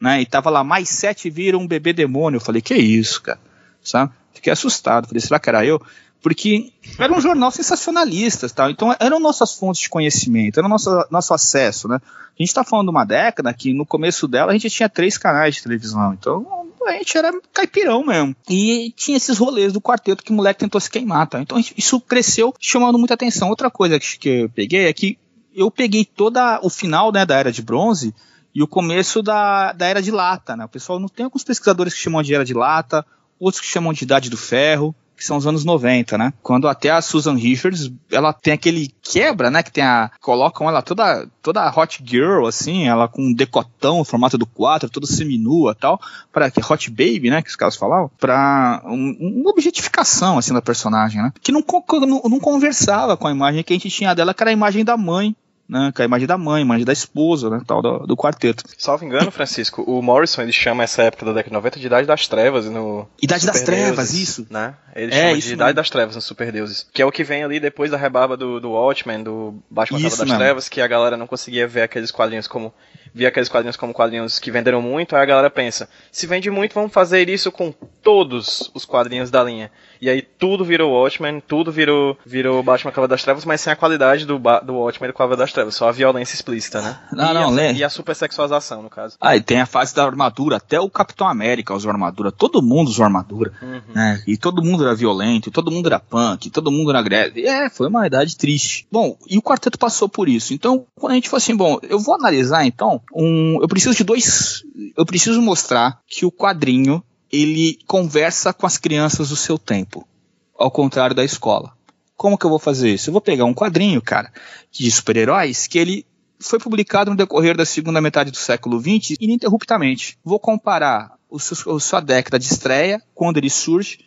Né, e tava lá, mais sete viram um bebê demônio. Eu falei, que isso, cara? Sabe? Fiquei assustado. Falei, será que era eu? Porque era um jornal sensacionalista, tal. então eram nossas fontes de conhecimento, era nosso, nosso acesso, né? A gente está falando de uma década que no começo dela a gente tinha três canais de televisão, então a gente era caipirão mesmo. E tinha esses rolês do quarteto que o moleque tentou se queimar, tá? Então isso cresceu chamando muita atenção. Outra coisa que, que eu peguei é que eu peguei toda o final né, da Era de Bronze e o começo da, da Era de Lata, né? O pessoal não tem alguns pesquisadores que chamam de Era de Lata, outros que chamam de Idade do Ferro que são os anos 90, né? Quando até a Susan Richards, ela tem aquele quebra, né? Que tem a. Colocam ela toda, toda hot girl, assim, ela com um decotão, formato do 4, toda seminua tal, para que hot baby, né? Que os caras falavam, pra um, uma objetificação, assim, da personagem, né? Que não, não, não conversava com a imagem que a gente tinha dela, que era a imagem da mãe né, com a imagem da mãe, imagem da esposa, né, tal, do, do quarteto. Salvo engano, Francisco, o Morrison ele chama essa época da década de 90 de Idade das Trevas no Idade das Trevas, Deuses, isso. Né? Ele é, chama de Idade das Trevas no Super Deuses, que é o que vem ali depois da rebarba do, do Watchmen, do Batman das mesmo. Trevas, que a galera não conseguia ver aqueles quadrinhos como via aqueles quadrinhos como quadrinhos que venderam muito, aí a galera pensa, se vende muito, vamos fazer isso com todos os quadrinhos da linha. E aí tudo virou Watchmen, tudo virou, virou Batman Cavaleiro das Trevas, mas sem a qualidade do, do Watchmen e do Cavaleiro das Trevas, só a violência explícita, né? Não, e não, a, lê. E a super sexualização, no caso. Ah, e tem a fase da armadura, até o Capitão América usou armadura, todo mundo usou armadura, uhum. né? E todo mundo era violento, todo mundo era punk, todo mundo era greve. É, foi uma idade triste. Bom, e o quarteto passou por isso. Então, quando a gente falou assim, bom, eu vou analisar então, um, eu preciso de dois, eu preciso mostrar que o quadrinho ele conversa com as crianças do seu tempo ao contrário da escola. Como que eu vou fazer isso? Eu vou pegar um quadrinho, cara, de super-heróis que ele foi publicado no decorrer da segunda metade do século XX ininterruptamente. Vou comparar o seu, a sua década de estreia, quando ele surge,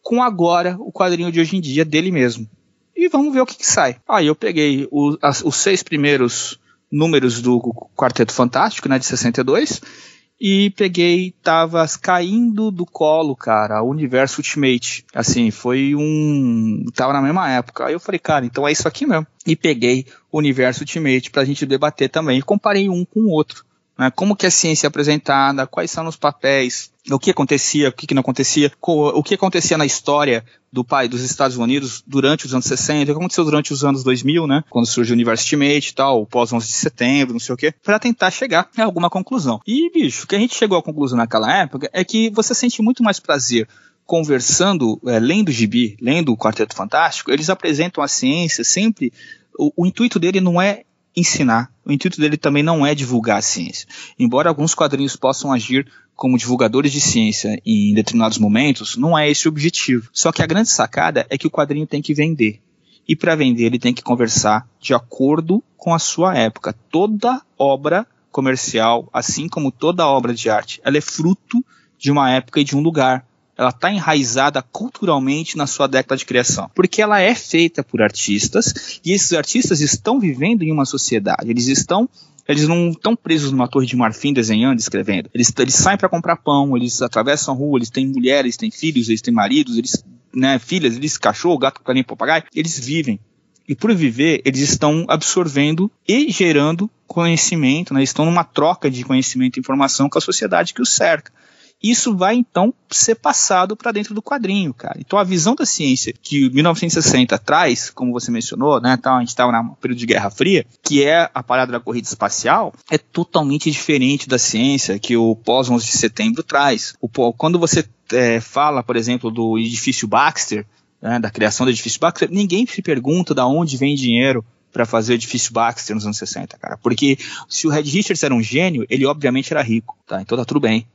com agora o quadrinho de hoje em dia dele mesmo. E vamos ver o que, que sai. Aí eu peguei o, as, os seis primeiros números do Quarteto Fantástico, né, de 62, e peguei, tava caindo do colo, cara, o Universo Ultimate. Assim, foi um. Tava na mesma época. Aí eu falei, cara, então é isso aqui mesmo. E peguei o Universo Ultimate pra gente debater também. E comparei um com o outro. Né? Como que a ciência é apresentada, quais são os papéis, o que acontecia, o que, não acontecia, o que acontecia na história do pai dos Estados Unidos durante os anos 60, o que aconteceu durante os anos 2000, né, quando surgiu o University Mate e tal, pós 11 de setembro, não sei o quê, para tentar chegar a alguma conclusão. E, bicho, o que a gente chegou à conclusão naquela época é que você sente muito mais prazer conversando, é, lendo o gibi, lendo o Quarteto Fantástico, eles apresentam a ciência sempre, o, o intuito dele não é ensinar. O intuito dele também não é divulgar a ciência. Embora alguns quadrinhos possam agir como divulgadores de ciência em determinados momentos, não é esse o objetivo. Só que a grande sacada é que o quadrinho tem que vender. E para vender, ele tem que conversar de acordo com a sua época. Toda obra comercial, assim como toda obra de arte, ela é fruto de uma época e de um lugar ela está enraizada culturalmente na sua década de criação, porque ela é feita por artistas e esses artistas estão vivendo em uma sociedade, eles estão eles não estão presos numa torre de marfim desenhando, escrevendo. Eles, eles saem para comprar pão, eles atravessam a rua, eles têm mulheres, eles têm filhos, eles têm maridos, eles, né, filhas, eles cachorro, gato, galinha, papagaio. Eles vivem E por viver, eles estão absorvendo e gerando conhecimento, né? estão numa troca de conhecimento e informação com a sociedade que os cerca isso vai então ser passado para dentro do quadrinho, cara. Então a visão da ciência que 1960 traz, como você mencionou, né, então a gente estava no período de Guerra Fria, que é a parada da corrida espacial, é totalmente diferente da ciência que o pós 11 de setembro traz. O, quando você é, fala, por exemplo, do edifício Baxter, né, da criação do edifício Baxter, ninguém se pergunta da onde vem dinheiro para fazer o edifício Baxter nos anos 60, cara. Porque se o Red Richards era um gênio, ele obviamente era rico, tá? Então tá tudo bem.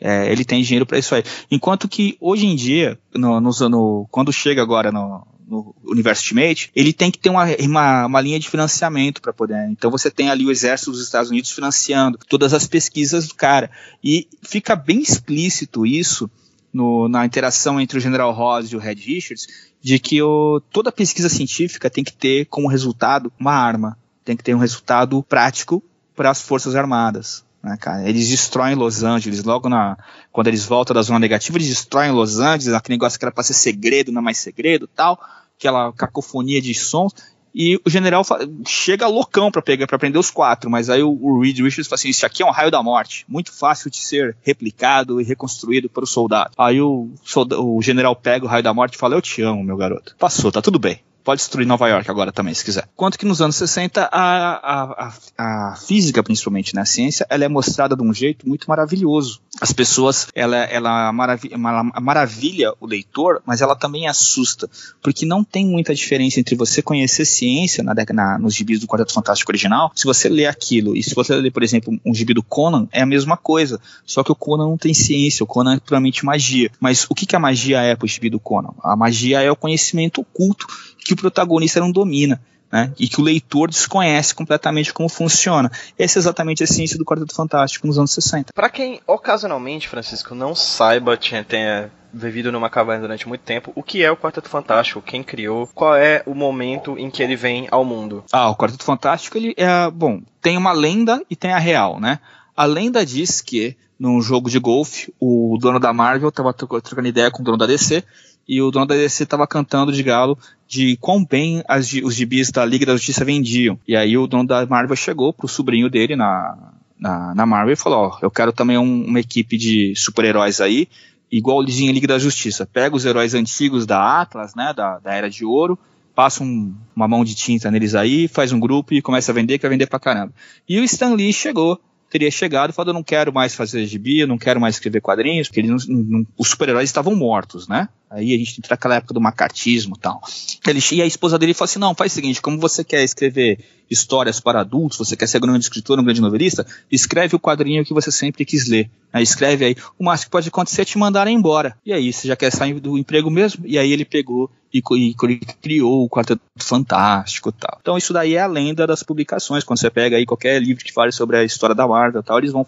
É, ele tem dinheiro para isso aí. Enquanto que hoje em dia, no, no, no, quando chega agora no, no universo Ultimate, ele tem que ter uma, uma, uma linha de financiamento para poder. Então você tem ali o exército dos Estados Unidos financiando todas as pesquisas do cara. E fica bem explícito isso no, na interação entre o General Ross e o Red Richards, de que o, toda pesquisa científica tem que ter como resultado uma arma, tem que ter um resultado prático para as Forças Armadas. Né, cara? Eles destroem Los Angeles, logo na, quando eles voltam da zona negativa, eles destroem Los Angeles, aquele negócio que era para ser segredo, não é mais segredo tal, aquela cacofonia de sons. E o general chega loucão para pegar, para prender os quatro, mas aí o, o Reed Richards fala assim: Isso aqui é um raio da morte, muito fácil de ser replicado e reconstruído para o soldado. Aí o, o general pega o raio da morte e fala: Eu te amo, meu garoto. Passou, tá tudo bem pode destruir Nova York agora também, se quiser. Quanto que nos anos 60 a, a, a, a física, principalmente na né, ciência, ela é mostrada de um jeito muito maravilhoso. As pessoas, ela, ela, maravilha, maravilha o leitor, mas ela também assusta, porque não tem muita diferença entre você conhecer ciência na, na, nos gibis do Quarteto Fantástico original, se você lê aquilo, e se você ler, por exemplo, um gibi do Conan, é a mesma coisa, só que o Conan não tem ciência, o Conan é puramente magia. Mas o que, que a magia é pro gibi do Conan? A magia é o conhecimento oculto que o protagonista não domina. Né, e que o leitor desconhece completamente como funciona. Essa é exatamente a ciência do Quarteto Fantástico nos anos 60. Para quem ocasionalmente, Francisco, não saiba, tenha vivido numa caverna durante muito tempo, o que é o Quarteto Fantástico? Quem criou? Qual é o momento em que ele vem ao mundo? Ah, o Quarteto Fantástico, ele é, bom, tem uma lenda e tem a real, né? A lenda diz que num jogo de golfe, o dono da Marvel estava trocando ideia com o dono da DC e o dono da DC estava cantando de galo de quão bem as, os gibis da Liga da Justiça vendiam. E aí o dono da Marvel chegou pro sobrinho dele na, na, na Marvel e falou: Ó, eu quero também um, uma equipe de super-heróis aí, igual em Liga da Justiça. Pega os heróis antigos da Atlas, né, da, da Era de Ouro, passa um, uma mão de tinta neles aí, faz um grupo e começa a vender, quer vender pra caramba. E o Stan Lee chegou teria chegado falado: eu não quero mais fazer gibi, eu não quero mais escrever quadrinhos, porque não, não, os super-heróis estavam mortos, né? Aí a gente entra naquela época do macartismo e tal. Ele, e a esposa dele falou assim: não, faz o seguinte, como você quer escrever histórias para adultos, você quer ser um grande escritor, um grande novelista, escreve o quadrinho que você sempre quis ler. Aí escreve aí, o máximo que pode acontecer é te mandarem embora. E aí, você já quer sair do emprego mesmo? E aí ele pegou e, e, criou o Quarteto Fantástico tal. Então isso daí é a lenda das publicações. Quando você pega aí qualquer livro que fale sobre a história da Marvel tal, eles vão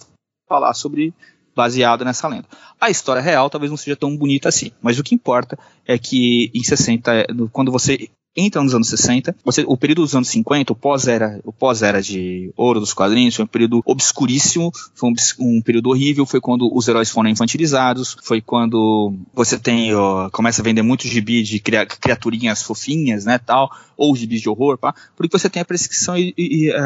falar sobre baseado nessa lenda. A história real talvez não seja tão bonita assim, mas o que importa é que em 60, quando você entra nos anos 60, você, o período dos anos 50, o pós-era o pós-era de ouro dos quadrinhos, foi um período obscuríssimo, foi um, um, período horrível, foi quando os heróis foram infantilizados, foi quando você tem, ó, começa a vender muitos gibi de criaturinhas fofinhas, né, tal, ou gibis de horror, pá, porque você tem a perseguição,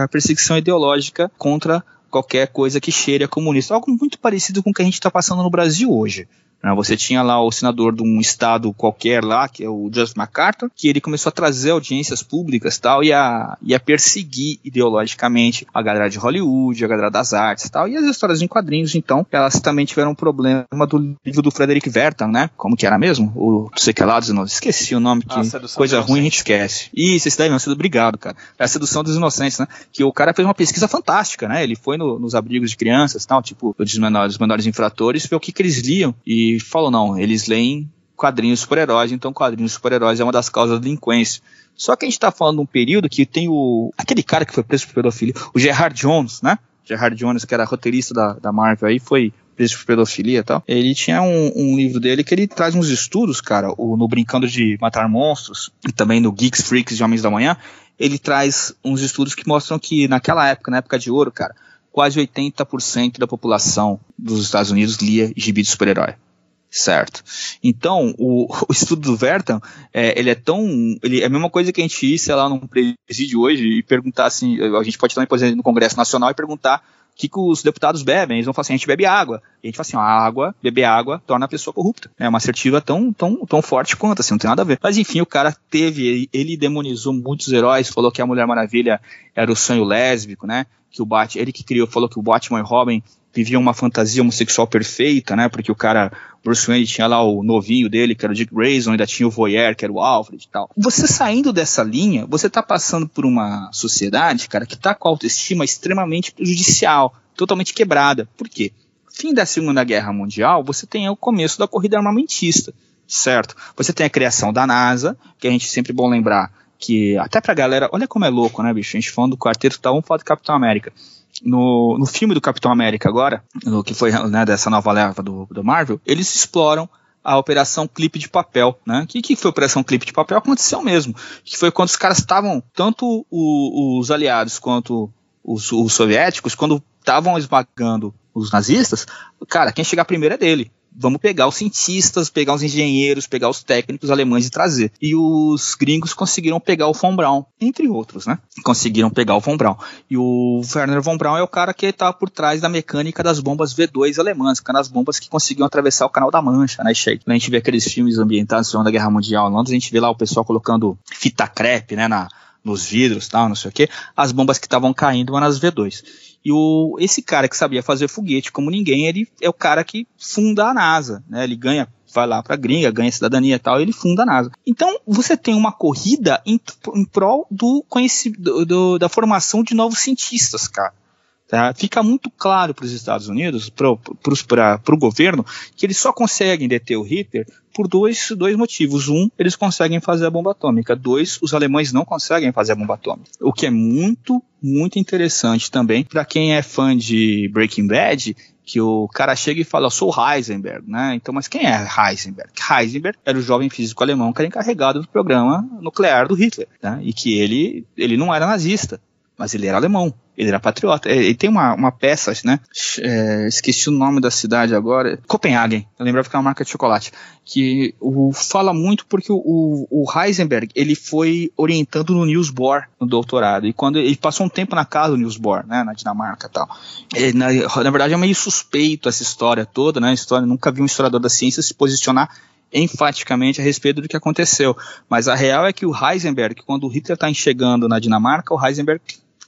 a perseguição ideológica contra qualquer coisa que cheire a comunista. Algo muito parecido com o que a gente está passando no Brasil hoje. Né? Você tinha lá o senador de um estado qualquer lá, que é o Just MacArthur, que ele começou a trazer audiências públicas tal, e a, e a perseguir ideologicamente a galera de Hollywood, a galera das artes tal. E as histórias em quadrinhos, então, elas também tiveram um problema do livro do Frederick Wertham, né? Como que era mesmo? O Sequelados, não esqueci o nome, que coisa ruim a gente esquece. Isso, esse daí mesmo, obrigado, cara. É a sedução dos inocentes, né? Que o cara fez uma pesquisa fantástica, né? Ele foi no, nos abrigos de crianças tal, tipo, dos menores, menores infratores, ver o que, que eles liam. E falou, não, eles leem quadrinhos super-heróis, então quadrinhos super-heróis é uma das causas da delinquência. Só que a gente está falando de um período que tem o. aquele cara que foi preso por pedofilia, o Gerard Jones, né? Gerard Jones, que era roteirista da, da Marvel aí, foi preso por pedofilia e tal. Ele tinha um, um, livro dele que ele traz uns estudos, cara, o, no Brincando de Matar Monstros e também no Geeks Freaks de Homens da Manhã. Ele traz uns estudos que mostram que naquela época, na época de ouro, cara, quase 80% da população dos Estados Unidos lia gibi de super-herói. Certo. Então, o, o estudo do Vertan, é, ele é tão. Ele é a mesma coisa que a gente ir, sei lá, num presídio hoje e perguntar assim. A gente pode também, por exemplo, no Congresso Nacional e perguntar o que, que os deputados bebem. Eles vão falar assim: a gente bebe água. E a gente fala assim: a água, beber água, torna a pessoa corrupta. É uma assertiva tão, tão, tão forte quanto, assim, não tem nada a ver. Mas enfim, o cara teve, ele, ele demonizou muitos heróis, falou que a Mulher Maravilha era o sonho lésbico, né? Que o Batman, ele que criou, falou que o Batman e Robin viviam uma fantasia homossexual perfeita, né? Porque o cara, Bruce Wayne tinha lá o novinho dele, que era o Dick Grayson, ainda tinha o Voyeur, que era o Alfred e tal. Você saindo dessa linha, você tá passando por uma sociedade, cara, que tá com a autoestima extremamente prejudicial, totalmente quebrada. Por quê? Fim da Segunda Guerra Mundial, você tem o começo da corrida armamentista, certo? Você tem a criação da NASA, que a gente sempre é bom lembrar que até pra galera, olha como é louco, né, bicho? A gente falando do quarteto tá, vamos falar do Capitão América no, no filme do Capitão América agora, no, que foi né, dessa nova leva do, do Marvel, eles exploram a operação clipe de papel, né? Que, que foi a operação clipe de papel? Aconteceu mesmo. Que foi quando os caras estavam, tanto o, os aliados quanto os, os soviéticos, quando estavam esmagando os nazistas, cara, quem chegar primeiro é dele vamos pegar os cientistas, pegar os engenheiros, pegar os técnicos alemães e trazer. E os gringos conseguiram pegar o von Braun, entre outros, né? Conseguiram pegar o von Braun. E o Werner von Braun é o cara que está por trás da mecânica das bombas V2 alemãs, que eram as bombas que conseguiam atravessar o Canal da Mancha, né, Sheik? A gente vê aqueles filmes ambientados na Segunda Guerra Mundial Londres, a gente vê lá o pessoal colocando fita crepe, né, na, nos vidros tal, não sei o que, as bombas que estavam caindo eram as V2. E o, esse cara que sabia fazer foguete como ninguém, ele é o cara que funda a NASA, né? Ele ganha, vai lá pra gringa, ganha cidadania e tal, ele funda a NASA. Então, você tem uma corrida em, em prol do do, da formação de novos cientistas, cara. Tá? Fica muito claro para os Estados Unidos, para o governo, que eles só conseguem deter o Hitler por dois, dois motivos. Um, eles conseguem fazer a bomba atômica. Dois, os alemães não conseguem fazer a bomba atômica. O que é muito, muito interessante também para quem é fã de Breaking Bad que o cara chega e fala, eu sou Heisenberg, né? Então, mas quem é Heisenberg? Heisenberg era o jovem físico alemão que era encarregado do programa nuclear do Hitler, né? E que ele, ele não era nazista, mas ele era alemão. Ele era patriota. Ele tem uma, uma peça, né? É, esqueci o nome da cidade agora. Copenhagen. Eu lembrava que é uma marca de chocolate. Que o, fala muito porque o, o Heisenberg ele foi orientando no Niels Bohr no doutorado. E quando ele passou um tempo na casa do Niels Bohr, né? Na Dinamarca e tal. Ele, na, na verdade é meio suspeito essa história toda, né? História, nunca vi um historiador da ciência se posicionar enfaticamente a respeito do que aconteceu. Mas a real é que o Heisenberg, quando o Hitler está chegando na Dinamarca, o Heisenberg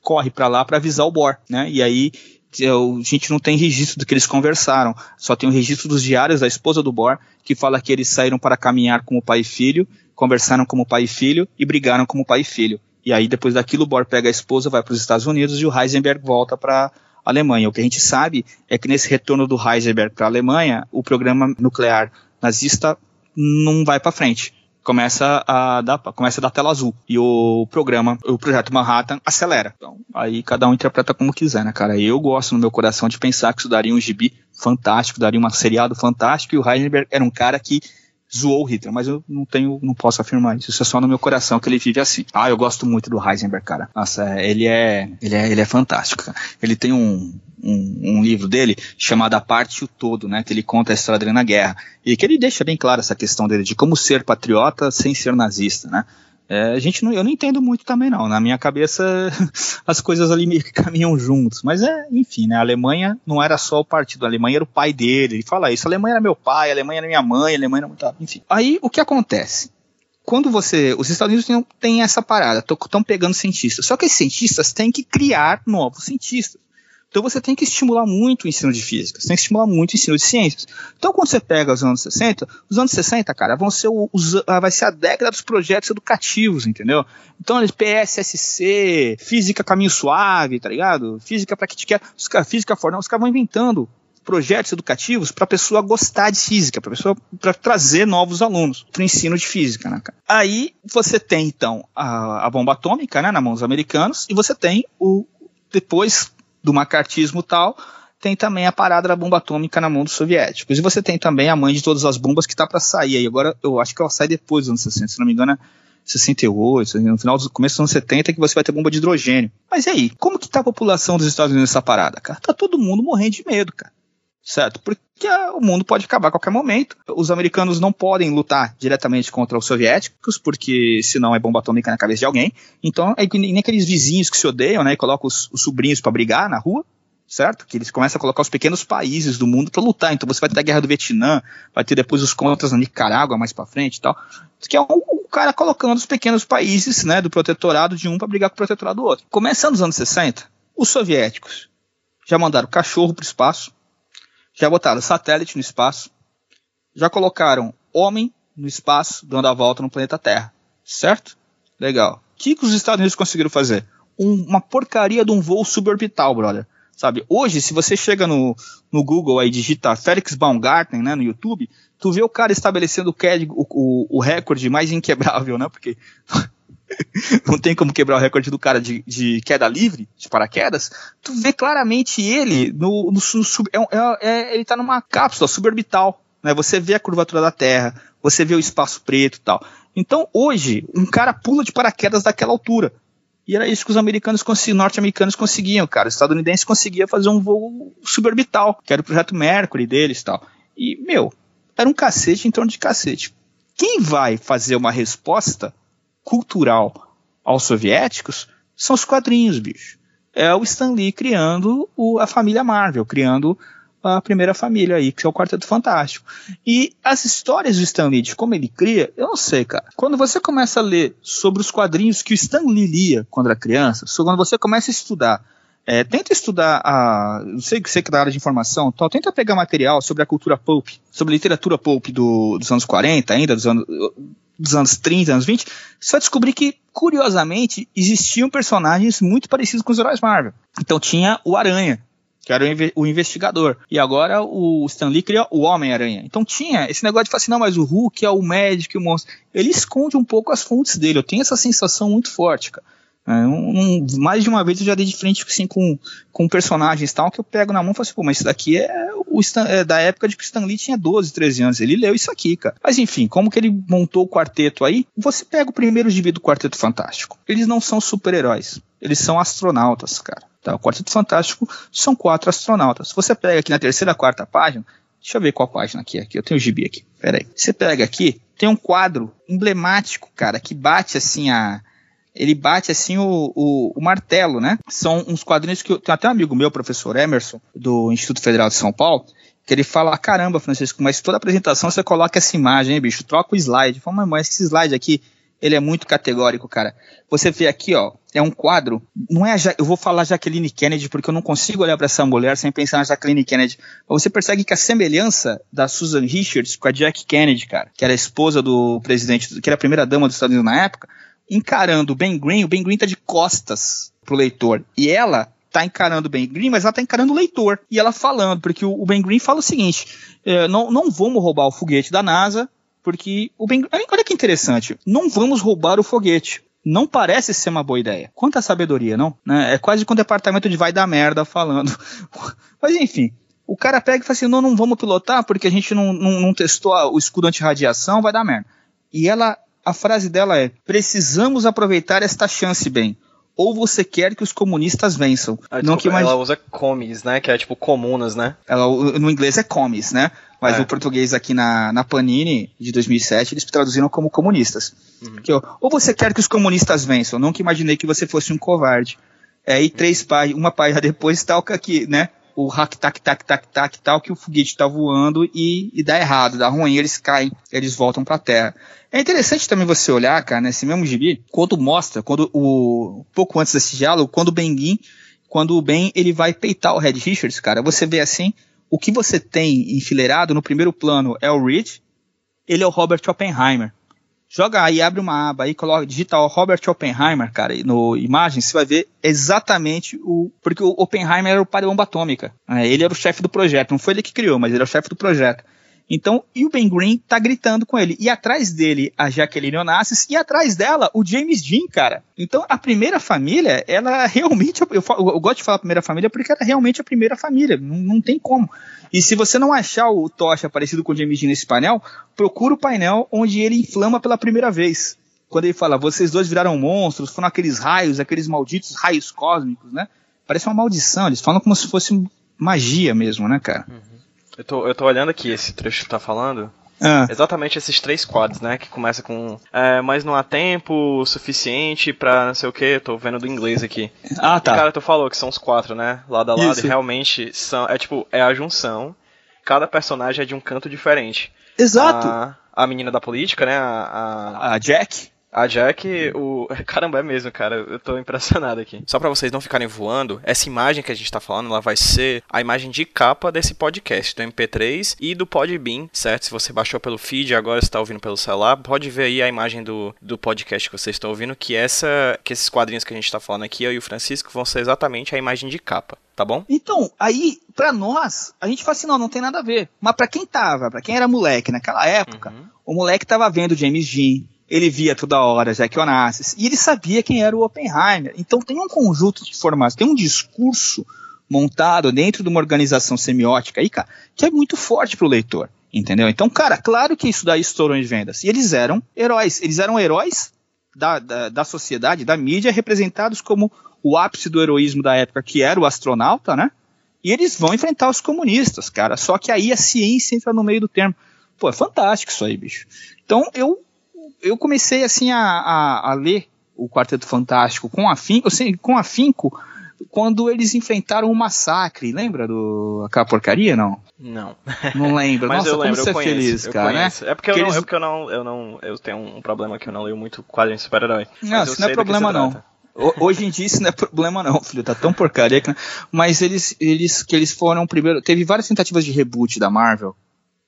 corre para lá para avisar o Bohr, né? E aí a gente não tem registro do que eles conversaram, só tem o registro dos diários da esposa do Bohr, que fala que eles saíram para caminhar como pai e filho, conversaram como pai e filho e brigaram como pai e filho. E aí depois daquilo o Bohr pega a esposa, vai para os Estados Unidos e o Heisenberg volta para Alemanha. O que a gente sabe é que nesse retorno do Heisenberg para a Alemanha, o programa nuclear nazista não vai para frente começa a dar, começa a dar tela azul. E o programa, o projeto Manhattan acelera. Então, aí cada um interpreta como quiser, né, cara? Eu gosto no meu coração de pensar que isso daria um gibi fantástico, daria um seriado fantástico, e o Heisenberg era um cara que zoou o Hitler, mas eu não tenho, não posso afirmar isso. Isso é só no meu coração que ele vive assim. Ah, eu gosto muito do Heisenberg, cara. Nossa, ele é, ele é, ele é fantástico. Cara. Ele tem um, um, um, livro dele chamado A Parte e o Todo, né? Que ele conta a história dele na guerra e que ele deixa bem clara essa questão dele de como ser patriota sem ser nazista, né? É, a gente não, eu não entendo muito também não. Na minha cabeça as coisas ali caminham juntos. Mas é, enfim, né? A Alemanha não era só o partido, a Alemanha era o pai dele. Ele fala isso, a Alemanha era meu pai, a Alemanha era minha mãe, a Alemanha era muito. Enfim. Aí o que acontece? Quando você. Os Estados Unidos têm essa parada, estão pegando cientistas. Só que esses cientistas têm que criar novos cientistas. Então você tem que estimular muito o ensino de física, você tem que estimular muito o ensino de ciências. Então quando você pega os anos 60, os anos 60, cara, vão ser os, vai ser a década dos projetos educativos, entendeu? Então PSSC, física caminho suave, tá ligado? Física para que te quer, física fornal, os caras vão inventando projetos educativos para a pessoa gostar de física, para pessoa para trazer novos alunos para o ensino de física, né, cara? Aí você tem então a, a bomba atômica, né, na mão dos americanos e você tem o depois do macartismo tal, tem também a parada da bomba atômica na mão dos soviéticos. E você tem também a mãe de todas as bombas que está para sair. aí agora eu acho que ela sai depois dos anos 60, se não me engano, é 68, no final do começo dos anos 70 que você vai ter bomba de hidrogênio. Mas e aí, como que tá a população dos Estados Unidos nessa parada, cara? Tá todo mundo morrendo de medo, cara. Certo? Porque o mundo pode acabar a qualquer momento. Os americanos não podem lutar diretamente contra os soviéticos, porque senão é bomba atômica na cabeça de alguém. Então, é nem aqueles vizinhos que se odeiam, né, e colocam os, os sobrinhos para brigar na rua, certo? Que eles começam a colocar os pequenos países do mundo para lutar. Então você vai ter a guerra do Vietnã, vai ter depois os contras na Nicarágua mais para frente e tal. Que é o, cara colocando os pequenos países, né, do protetorado de um para brigar com o protetorado do outro. Começando nos anos 60, os soviéticos já mandaram cachorro para o espaço, já botaram satélite no espaço, já colocaram homem no espaço dando a volta no planeta Terra, certo? Legal. O que, que os Estados Unidos conseguiram fazer? Um, uma porcaria de um voo suborbital, brother sabe? Hoje, se você chega no, no Google e digita Felix Baumgarten, né, no YouTube, tu vê o cara estabelecendo o, o, o recorde mais inquebrável, né? Porque não tem como quebrar o recorde do cara de, de, queda livre, de paraquedas, tu vê claramente ele no, no, no é, é, é, ele tá numa cápsula suborbital, né? Você vê a curvatura da Terra, você vê o espaço preto e tal. Então, hoje, um cara pula de paraquedas daquela altura. E era isso que os americanos norte-americanos conseguiam, cara. Os estadunidenses conseguiam fazer um voo suborbital, que era o projeto Mercury deles e tal. E, meu, era um cacete em torno de cacete. Quem vai fazer uma resposta cultural aos soviéticos são os quadrinhos, bicho. É o Stan Lee criando o, a família Marvel, criando a primeira família aí, que é o Quarteto Fantástico. E as histórias do Stan Lee, de como ele cria, eu não sei, cara. Quando você começa a ler sobre os quadrinhos que o Stan Lee lia quando era criança, quando você começa a estudar é, tenta estudar a. Sei que você que é da área de informação, tal, tenta pegar material sobre a cultura pulp, sobre a literatura pulp do, dos anos 40, ainda, dos anos, dos anos 30, anos 20, você vai descobrir que, curiosamente, existiam personagens muito parecidos com os heróis Marvel. Então tinha o Aranha, que era o, investigador. E agora o Stan Lee cria o Homem-Aranha. Então tinha esse negócio de falar assim, não, mas o Hulk é o médico o monstro. Ele esconde um pouco as fontes dele. Eu tenho essa sensação muito forte, cara. É, um, mais de uma vez eu já dei de frente assim, com, com personagens tal, que eu pego na mão e falo assim, pô, mas isso daqui é, o Stan, é da época de que o Stan Lee tinha 12, 13 anos. Ele leu isso aqui, cara. Mas enfim, como que ele montou o quarteto aí? Você pega o primeiro gibi do Quarteto Fantástico. Eles não são super-heróis. Eles são astronautas, cara. Tá? O Quarteto Fantástico são quatro astronautas. Você pega aqui na terceira, quarta página, deixa eu ver qual página aqui, aqui. Eu tenho o gibi aqui. Pera aí. Você pega aqui, tem um quadro emblemático, cara, que bate assim a. Ele bate assim o, o, o martelo, né? São uns quadrinhos que eu, tem até um amigo meu, professor Emerson, do Instituto Federal de São Paulo, que ele fala: caramba, Francisco, mas toda apresentação você coloca essa imagem, hein, bicho? Troca o slide. Fala, mas esse slide aqui ele é muito categórico, cara. Você vê aqui, ó, é um quadro, não é, ja eu vou falar Jacqueline Kennedy porque eu não consigo olhar para essa mulher sem pensar na Jacqueline Kennedy. Mas você percebe que a semelhança da Susan Richards com a Jack Kennedy, cara, que era a esposa do presidente, que era a primeira dama dos Estados Unidos na época, encarando o Ben Green, o Ben Green tá de costas pro leitor. E ela tá encarando o Ben Green, mas ela tá encarando o leitor. E ela falando, porque o, Ben Green fala o seguinte: é, não, não vamos roubar o foguete da NASA, porque o Ben... Olha que interessante. Não vamos roubar o foguete. Não parece ser uma boa ideia. Quanta sabedoria, não? Né? É quase com o departamento de vai dar merda falando. Mas enfim, o cara pega e fala assim: não, não vamos pilotar porque a gente não, não, não testou o escudo anti-radiação, vai dar merda. E ela, a frase dela é: precisamos aproveitar esta chance, bem ou você quer que os comunistas vençam. Ah, não que Ela usa comis, né? Que é tipo comunas, né? Ela, no inglês é comis, né? Mas é. o português aqui na, na Panini, de 2007, eles traduziram como comunistas. Uhum. Que, ou você quer que os comunistas vençam, não que imaginei que você fosse um covarde. É, e três páginas, uma página depois, talca aqui, né? O hack tac tac tac tac tal que o foguete está voando e, e, dá errado, dá ruim, eles caem, eles voltam para a Terra. É interessante também você olhar, cara, nesse mesmo gibi, quando mostra, quando o pouco antes desse diálogo, quando o Benguin, quando o Ben ele vai peitar o Red Richards, cara, você vê assim, o que você tem enfileirado no primeiro plano é o Reed, ele é o Robert Oppenheimer. Joga aí, abre uma aba aí, coloca, digita Robert Oppenheimer, cara, no imagem, você vai ver exatamente o. Porque o Oppenheimer era o pai bomba atômica. Né? Ele era o chefe do projeto. Não foi ele que criou, mas ele era o chefe do projeto. Então, e o Ben Green tá gritando com ele. E atrás dele, a Jacqueline Onassis, e atrás dela, o James Dean, cara. Então, a primeira família, ela realmente. Eu, eu, eu gosto de falar primeira família porque ela é realmente a primeira família. Não, não tem como. E se você não achar o Tocha parecido com o James Dean nesse painel, procura o painel onde ele inflama pela primeira vez. Quando ele fala, vocês dois viraram monstros, foram aqueles raios, aqueles malditos raios cósmicos, né? Parece uma maldição, eles falam como se fosse magia mesmo, né, cara? Uhum. Eu tô, eu tô olhando aqui esse trecho que tá falando. Ah. Exatamente esses três quadros, né? Que começa com. É, mas não há tempo suficiente pra não sei o que. Tô vendo do inglês aqui. Ah, tá. E, cara, tu falou que são os quatro, né? Lado a lado. Isso. E realmente são. É tipo, é a junção. Cada personagem é de um canto diferente. Exato. A, a menina da política, né? A, a... a Jack. A Jack, o. Caramba, é mesmo, cara. Eu tô impressionado aqui. Só para vocês não ficarem voando, essa imagem que a gente tá falando, ela vai ser a imagem de capa desse podcast, do MP3 e do Podbean, certo? Se você baixou pelo feed e agora está ouvindo pelo celular, pode ver aí a imagem do, do podcast que vocês estão ouvindo, que essa. que esses quadrinhos que a gente tá falando aqui, eu e o Francisco, vão ser exatamente a imagem de capa. Tá bom? Então, aí, pra nós, a gente fala assim, não, não tem nada a ver. Mas pra quem tava, pra quem era moleque naquela época, uhum. o moleque tava vendo James Dean, ele via toda hora Jack Onassis, e ele sabia quem era o Oppenheimer. Então tem um conjunto de informações, tem um discurso montado dentro de uma organização semiótica aí, cara, que é muito forte pro leitor, entendeu? Então, cara, claro que isso daí estourou em vendas. E eles eram heróis, eles eram heróis da, da, da sociedade, da mídia, representados como o ápice do heroísmo da época, que era o astronauta, né? E eles vão enfrentar os comunistas, cara. Só que aí a ciência entra no meio do termo. Pô, é fantástico isso aí, bicho. Então eu eu comecei assim a, a, a, ler o Quarteto Fantástico com afinco, assim, com afinco quando eles enfrentaram o um massacre. Lembra do aquela porcaria, não? Não. Não lembro. Mas Nossa, eu lembro, como você é feliz, cara, né? É porque, eu não, eles... é porque eu não, eu não, eu tenho um problema que eu não leio muito quadrinho de super-herói. Não, isso não é problema não. Hoje em dia isso não é problema não, filho, tá tão porcaria que... Mas eles, eles, que eles foram primeiro... Teve várias tentativas de reboot da Marvel,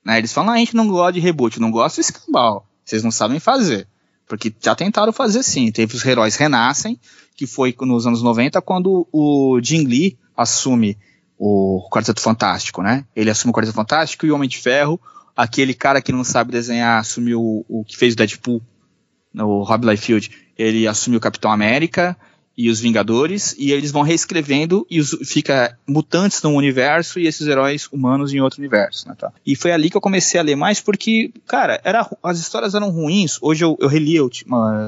né? Eles falam, ah, a gente não gosta de reboot, não gosta de escambau. Vocês não sabem fazer. Porque já tentaram fazer sim. Teve os heróis renascem, que foi nos anos 90, quando o Jim Lee assume o Quarteto Fantástico, né? Ele assume o Quarteto Fantástico e o Homem de Ferro, aquele cara que não sabe desenhar, assumiu o, o que fez o Deadpool, o Rob Liefeld, ele assumiu o Capitão América, e os Vingadores, e eles vão reescrevendo e os, fica mutantes num universo e esses heróis humanos em outro universo. Né, tá? E foi ali que eu comecei a ler mais, porque, cara, era, as histórias eram ruins. Hoje eu, eu reli, eu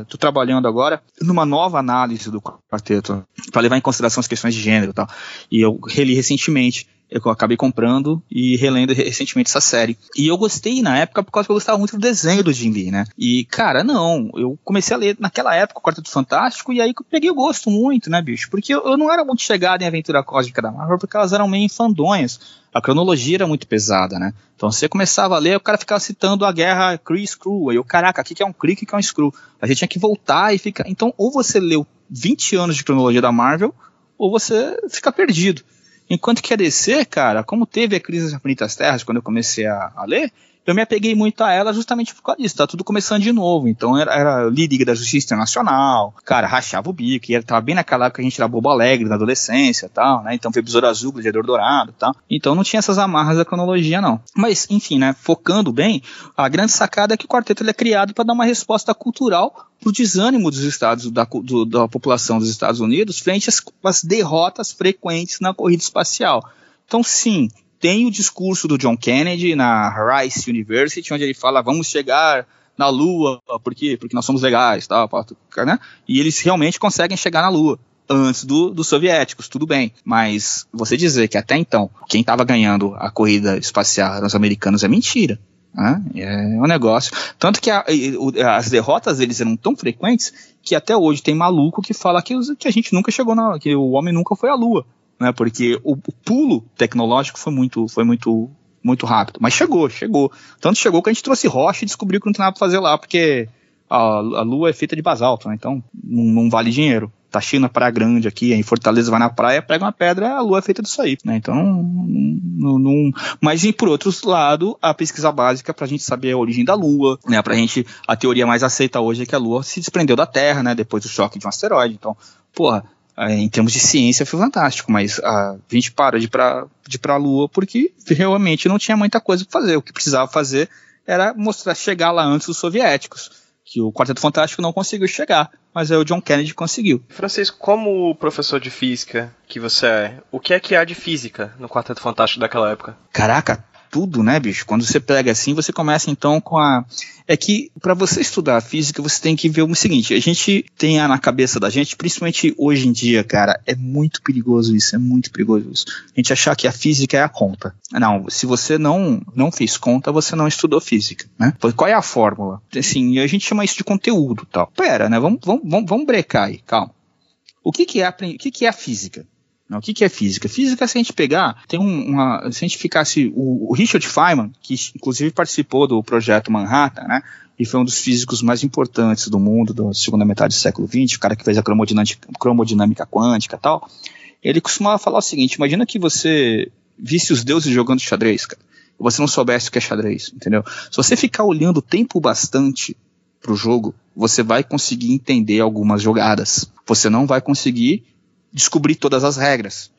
tô trabalhando agora numa nova análise do quarteto, para levar em consideração as questões de gênero e tal. E eu reli recentemente eu acabei comprando e relendo recentemente essa série. E eu gostei na época por causa que eu gostava muito do desenho do Jim Lee, né? E, cara, não, eu comecei a ler naquela época o Quarteto Fantástico e aí eu peguei o gosto muito, né, bicho? Porque eu, eu não era muito chegado em aventura cósmica da Marvel porque elas eram meio infandonhas. A cronologia era muito pesada, né? Então você começava a ler, o cara ficava citando a guerra Kree Screw. Aí eu, caraca, o que é um Kree, o que é um Screw? A gente tinha que voltar e ficar. Então, ou você leu 20 anos de cronologia da Marvel, ou você fica perdido. Enquanto que a DC, cara, como teve a crise das Infinitas Terras quando eu comecei a, a ler, eu me apeguei muito a ela justamente por causa disso, tá tudo começando de novo. Então era, era Liga da Justiça Internacional, cara, rachava o bico, e tava bem naquela época que a gente era bobo alegre na adolescência tal, né? Então foi Besouro Azul, Gladiador Dourado tal. Então não tinha essas amarras da cronologia, não. Mas, enfim, né, focando bem, a grande sacada é que o quarteto é criado para dar uma resposta cultural pro desânimo dos estados, da, do, da população dos Estados Unidos frente às, às derrotas frequentes na corrida espacial. Então, sim, tem o discurso do John Kennedy na Rice University, onde ele fala vamos chegar na Lua, por quê? Porque nós somos legais, tal, né? E eles realmente conseguem chegar na Lua antes do, dos soviéticos, tudo bem. Mas você dizer que até então quem estava ganhando a corrida espacial eram os americanos é mentira. Né? É um negócio. Tanto que a, as derrotas deles eram tão frequentes que até hoje tem maluco que fala que, que a gente nunca chegou na. que o homem nunca foi à Lua né? Porque o, o pulo tecnológico foi muito, foi muito, muito rápido. Mas chegou, chegou. Tanto chegou que a gente trouxe rocha e descobriu que não tem nada pra fazer lá, porque a, a Lua é feita de basalto, né? Então não, não vale dinheiro tá cheio na Praia Grande aqui, em Fortaleza vai na praia, pega uma pedra, a lua é feita disso aí, né? Então, não, não, mas e por outro lado, a pesquisa básica pra gente saber a origem da lua, né? Pra gente, a teoria mais aceita hoje é que a lua se desprendeu da Terra, né? Depois do choque de um asteroide. Então, porra, em termos de ciência foi fantástico, mas a gente para de ir para de pra Lua porque realmente não tinha muita coisa para fazer. O que precisava fazer era mostrar chegar lá antes dos soviéticos, que o Quarteto Fantástico não conseguiu chegar, mas aí o John Kennedy conseguiu. Francisco, como professor de física que você é, o que é que há de física no Quarteto Fantástico daquela época? Caraca, tudo, né, bicho? Quando você pega assim, você começa então com a. É que para você estudar física, você tem que ver o seguinte: a gente tem na cabeça da gente, principalmente hoje em dia, cara, é muito perigoso isso, é muito perigoso isso. A gente achar que a física é a conta. Não, se você não não fez conta, você não estudou física, né? Qual é a fórmula? Assim, a gente chama isso de conteúdo, tal. Pera, né? Vamos vamos vamos, vamos brecar aí, calma. O que que é a, o que que é a física? O que, que é física? Física, se a gente pegar, tem uma. Se a gente ficasse. O, o, Richard Feynman, que inclusive participou do projeto Manhattan, né? E foi um dos físicos mais importantes do mundo da segunda metade do século XX, o cara que fez a cromodinâmica, cromodinâmica quântica e tal. Ele costumava falar o seguinte: imagina que você visse os deuses jogando xadrez, cara. E você não soubesse o que é xadrez, entendeu? Se você ficar olhando tempo bastante pro jogo, você vai conseguir entender algumas jogadas. Você não vai conseguir descobrir todas as regras,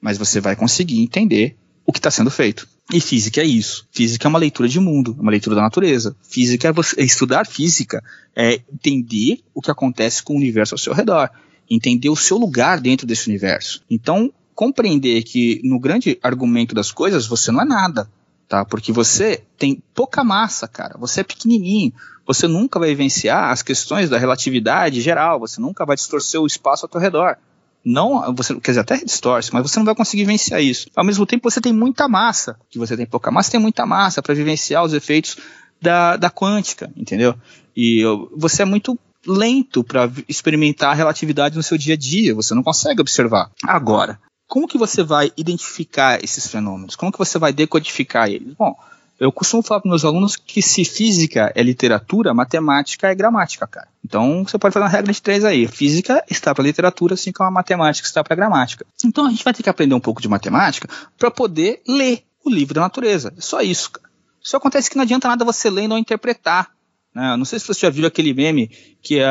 mas você vai conseguir entender o que está sendo feito. E física é isso. Física é uma leitura de mundo, uma leitura da natureza. Física é, você, é estudar física, é entender o que acontece com o universo ao seu redor, entender o seu lugar dentro desse universo. Então, compreender que no grande argumento das coisas você não é nada, tá? Porque você tem pouca massa, cara. Você é pequenininho. Você nunca vai vivenciar as questões da relatividade geral. Você nunca vai distorcer o espaço ao seu redor não, você, quer dizer, até distorce, mas você não vai conseguir vivenciar isso. Ao mesmo tempo, você tem muita massa, que você tem pouca massa, tem muita massa para vivenciar os efeitos da, da quântica, entendeu? E você é muito lento para experimentar a relatividade no seu dia a dia, você não consegue observar. Agora, como que você vai identificar esses fenômenos? Como que você vai decodificar eles? Bom, eu costumo falar para meus alunos que se física é literatura, matemática é gramática, cara. Então você pode fazer uma regra de três aí. Física está para literatura, assim como a matemática está para gramática. Então a gente vai ter que aprender um pouco de matemática para poder ler o livro da natureza. É só isso, cara. Só acontece que não adianta nada você ler e não interpretar. Né? Não sei se você já viu aquele meme que é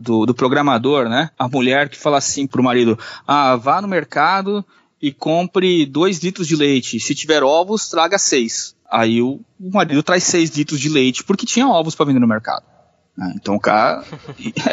do, do programador, né? A mulher que fala assim pro marido: ah, vá no mercado e compre dois litros de leite. Se tiver ovos, traga seis. Aí o, o marido traz seis litros de leite porque tinha ovos para vender no mercado. Né? Então o cara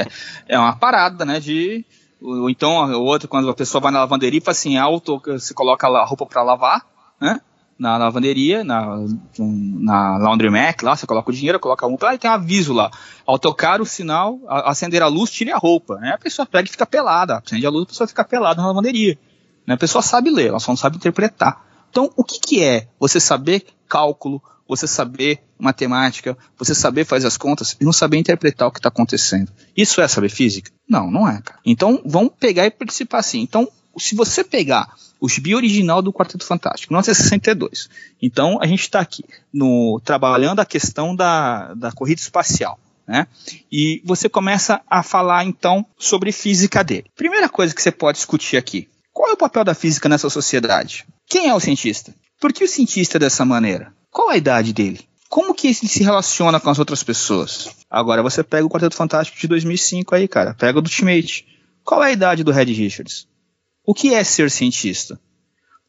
é, é uma parada, né? De ou então o outro quando a pessoa vai na lavanderia fala assim, auto, você coloca a roupa para lavar, né? Na lavanderia, na, na Laundry Mac, lá você coloca o dinheiro, coloca a roupa, lá e tem um aviso lá. Ao tocar o sinal, acender a luz, tire a roupa. Né? A pessoa pega e fica pelada. Acende a luz, a pessoa fica pelada na lavanderia. Né? A pessoa sabe ler, ela só não sabe interpretar. Então, o que, que é você saber cálculo, você saber matemática, você saber fazer as contas e não saber interpretar o que está acontecendo? Isso é saber física? Não, não é, cara. Então, vamos pegar e participar assim. Então, se você pegar o gibi original do Quarteto Fantástico, 1962, então a gente está aqui no trabalhando a questão da, da corrida espacial. Né? E você começa a falar então sobre física dele. Primeira coisa que você pode discutir aqui: qual é o papel da física nessa sociedade? Quem é o cientista? Por que o cientista é dessa maneira? Qual a idade dele? Como que ele se relaciona com as outras pessoas? Agora você pega o Quarteto Fantástico de 2005 aí, cara. Pega o do Ultimate. Qual é a idade do Red Richards? O que é ser cientista?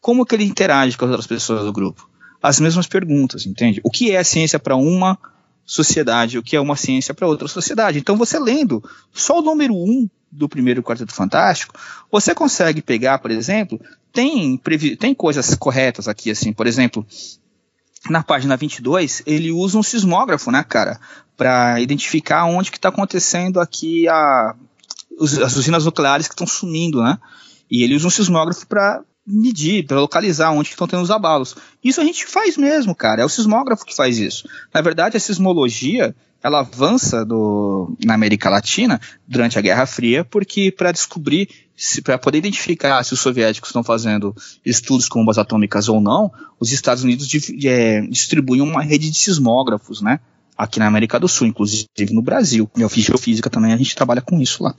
Como que ele interage com as outras pessoas do grupo? As mesmas perguntas, entende? O que é ciência para uma sociedade? O que é uma ciência para outra sociedade? Então você lendo só o número um do primeiro Quarteto Fantástico, você consegue pegar, por exemplo, tem, tem coisas corretas aqui, assim, por exemplo, na página 22, ele usa um sismógrafo, né, cara, para identificar onde que está acontecendo aqui a, as usinas nucleares que estão sumindo, né, e ele usa um sismógrafo para medir, para localizar onde estão tendo os abalos. Isso a gente faz mesmo, cara, é o sismógrafo que faz isso. Na verdade, a sismologia, ela avança do, na América Latina durante a Guerra Fria, porque para descobrir, para poder identificar se os soviéticos estão fazendo estudos com bombas atômicas ou não, os Estados Unidos de, é, distribuem uma rede de sismógrafos, né? Aqui na América do Sul, inclusive no Brasil. Eu fiz geofísica também, a gente trabalha com isso lá.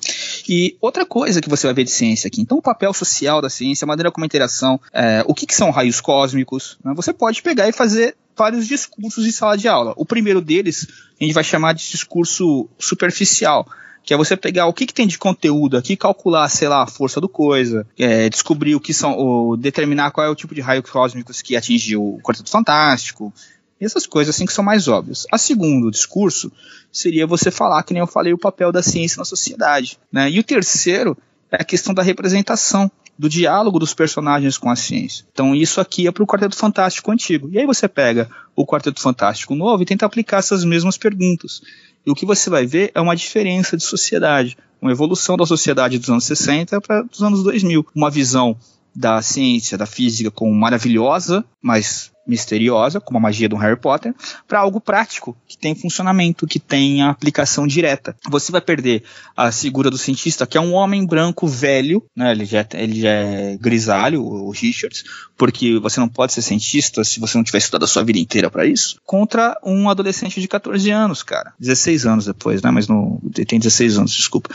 E outra coisa que você vai ver de ciência aqui, então o papel social da ciência, a maneira como a interação, é, o que, que são raios cósmicos, né? você pode pegar e fazer vários discursos em sala de aula. O primeiro deles a gente vai chamar de discurso superficial, que é você pegar o que, que tem de conteúdo aqui, calcular, sei lá, a força do coisa, é, descobrir o que são, o, determinar qual é o tipo de raio cósmicos que atingiu o Quarteto Fantástico, essas coisas assim que são mais óbvias. A segundo discurso seria você falar, que nem eu falei, o papel da ciência na sociedade. Né? E o terceiro é a questão da representação. Do diálogo dos personagens com a ciência. Então isso aqui é para o Quarteto Fantástico antigo. E aí você pega o Quarteto Fantástico novo e tenta aplicar essas mesmas perguntas. E o que você vai ver é uma diferença de sociedade, uma evolução da sociedade dos anos 60 para os anos 2000. Uma visão da ciência, da física como maravilhosa, mas misteriosa, como a magia do Harry Potter, para algo prático, que tem funcionamento, que tem aplicação direta. Você vai perder a figura do cientista, que é um homem branco velho, né, ele, já, ele já é grisalho, o Richards, porque você não pode ser cientista se você não tiver estudado a sua vida inteira para isso, contra um adolescente de 14 anos, cara. 16 anos depois, né, mas no, tem 16 anos, desculpa.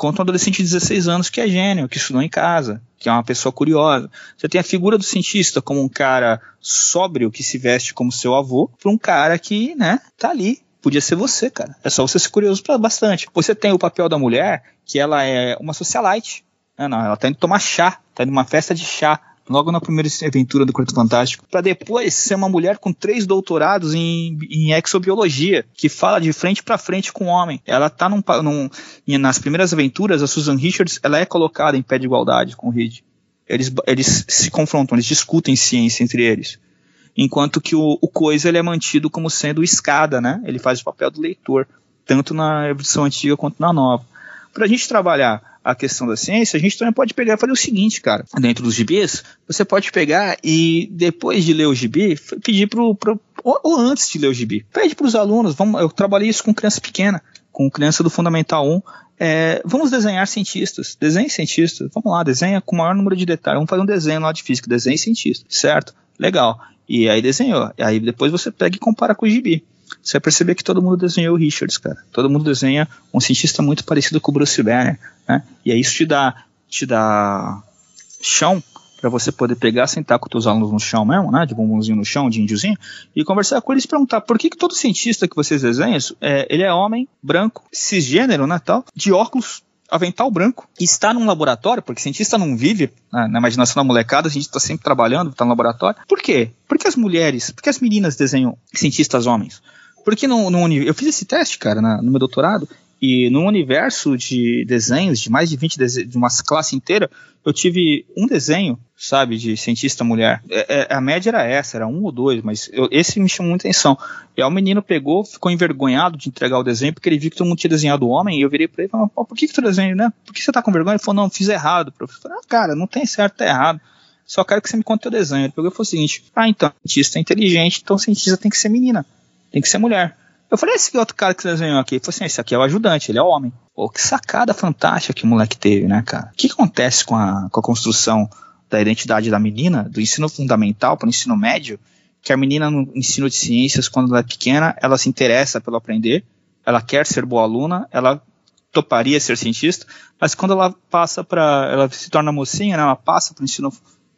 Contra um adolescente de 16 anos que é gênio, que estudou em casa, que é uma pessoa curiosa. Você tem a figura do cientista como um cara sóbrio que se veste como seu avô, para um cara que, né, tá ali. Podia ser você, cara. É só você ser curioso pra bastante. Você tem o papel da mulher, que ela é uma socialite. Né, não, ela tá indo tomar chá, tá indo numa festa de chá logo na primeira aventura do Quarto Fantástico, para depois ser uma mulher com três doutorados em, em exobiologia, que fala de frente para frente com o homem. Ela tá num, num, nas primeiras aventuras, a Susan Richards, ela é colocada em pé de igualdade com o Reed. Eles, eles se confrontam, eles discutem ciência entre eles. Enquanto que o, o Coisa ele é mantido como sendo escada, né? Ele faz o papel do leitor, tanto na edição antiga quanto na nova. Para a gente trabalhar a questão da ciência, a gente também pode pegar e fazer o seguinte, cara. Dentro dos gibis, você pode pegar e, depois de ler o gibi, pedir pro. pro ou, ou antes de ler o gibi, pede para os alunos. Vamos, eu trabalhei isso com criança pequena, com criança do Fundamental 1. É, vamos desenhar cientistas. Desenhe cientistas. Vamos lá, desenha com o maior número de detalhes. Vamos fazer um desenho lá de física. Desenhe cientista. Certo? Legal. E aí desenhou. Aí depois você pega e compara com o gibi você vai perceber que todo mundo desenhou o Richards, cara. Todo mundo desenha um cientista muito parecido com o Bruce Banner, né? E aí isso te dá, te dá chão para você poder pegar, sentar com os teus alunos no chão mesmo, né, de bumbumzinho no chão, de índiozinho, e conversar com eles e perguntar por que, que todo cientista que vocês desenham, é, ele é homem, branco, cisgênero, né, tal, de óculos, avental branco, está num laboratório, porque cientista não vive né, na imaginação da molecada, a gente está sempre trabalhando, está no laboratório. Por quê? Porque as mulheres, porque as meninas desenham cientistas homens? Porque no, no, eu fiz esse teste, cara, na, no meu doutorado, e no universo de desenhos, de mais de 20 de uma classe inteira, eu tive um desenho, sabe, de cientista mulher. É, é, a média era essa, era um ou dois, mas eu, esse me chamou muita atenção. E aí o menino pegou, ficou envergonhado de entregar o desenho, porque ele viu que todo mundo tinha desenhado homem, e eu virei pra ele e falei, por que, que tu desenha, né? Por que você tá com vergonha? Ele falou, não, fiz errado, professor. Ah, cara, não tem certo, tá errado. Só quero que você me conte o desenho. Ele pegou e falou o seguinte, ah, então, cientista é inteligente, então cientista tem que ser menina, tem que ser mulher. Eu falei, esse outro cara que você desenhou aqui? Ele falou assim, esse aqui é o ajudante, ele é homem. Pô, que sacada fantástica que o moleque teve, né, cara? O que acontece com a, com a construção da identidade da menina, do ensino fundamental para o ensino médio, que a menina no ensino de ciências, quando ela é pequena, ela se interessa pelo aprender, ela quer ser boa aluna, ela toparia ser cientista, mas quando ela passa para, ela se torna mocinha, né, ela passa para o ensino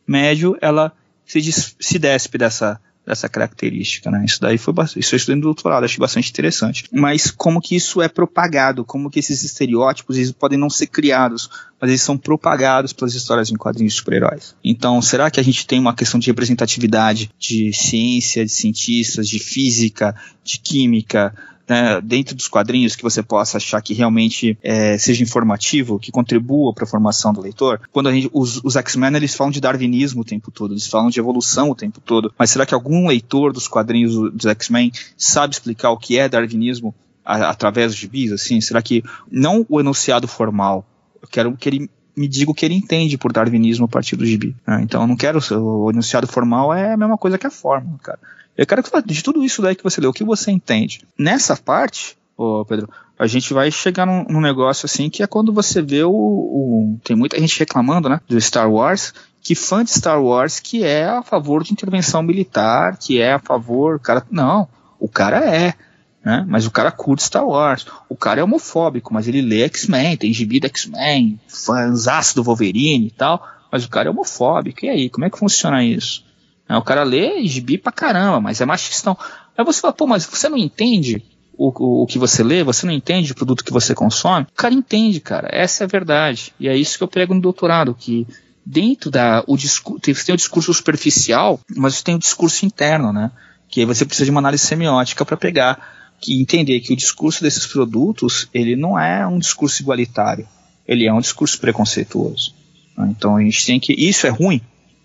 médio, ela se, se despe dessa dessa característica, né? Isso daí foi isso eu estudei no doutorado, achei bastante interessante. Mas como que isso é propagado, como que esses estereótipos eles podem não ser criados, mas eles são propagados pelas histórias em quadrinhos de super-heróis. Então, será que a gente tem uma questão de representatividade de ciência, de cientistas, de física, de química, né, dentro dos quadrinhos que você possa achar que realmente é, seja informativo, que contribua para a formação do leitor. Quando a gente, os, os X-Men eles falam de darwinismo o tempo todo, eles falam de evolução o tempo todo, mas será que algum leitor dos quadrinhos dos X-Men sabe explicar o que é darwinismo a, através dos gibis? Assim, será que não o enunciado formal? Eu quero que ele me diga o que ele entende por darwinismo a partir do gibi. Né? Então eu não quero o enunciado formal é a mesma coisa que a forma, cara. Eu quero que você de tudo isso daí que você leu, o que você entende. Nessa parte, ô Pedro, a gente vai chegar num, num negócio assim que é quando você vê o, o, Tem muita gente reclamando, né? Do Star Wars, que fã de Star Wars que é a favor de intervenção militar, que é a favor. Cara, não, o cara é. Né? Mas o cara curte Star Wars. O cara é homofóbico, mas ele lê X-Men, tem gibi do X-Men, fãzaço do Wolverine e tal. Mas o cara é homofóbico. E aí, como é que funciona isso? O cara lê gibi pra caramba, mas é machistão. Aí você fala, pô, mas você não entende o, o, o, que você lê, você não entende o produto que você consome? O cara entende, cara. Essa é a verdade. E é isso que eu prego no doutorado, que dentro da. O discurso, você tem o discurso superficial, mas tem o discurso interno, né? Que aí você precisa de uma análise semiótica para pegar que entender que o discurso desses produtos ele não é um discurso igualitário, ele é um discurso preconceituoso. Né? Então a gente tem que. Isso é ruim.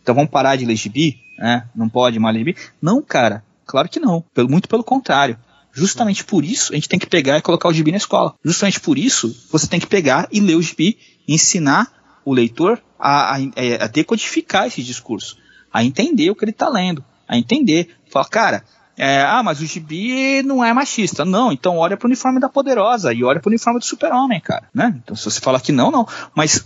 Então vamos parar de ler gibi? Né? Não pode mais ler gibi? Não, cara. Claro que não. Pelo, muito pelo contrário. Justamente por isso a gente tem que pegar e colocar o gibi na escola. Justamente por isso você tem que pegar e ler o gibi, ensinar o leitor a, a, é, a decodificar esse discurso, a entender o que ele está lendo, a entender. Fala, cara, é, ah, mas o gibi não é machista. Não, então olha pro uniforme da Poderosa e olha pro uniforme do Super-Homem, cara. Né? Então se você falar que não, não. Mas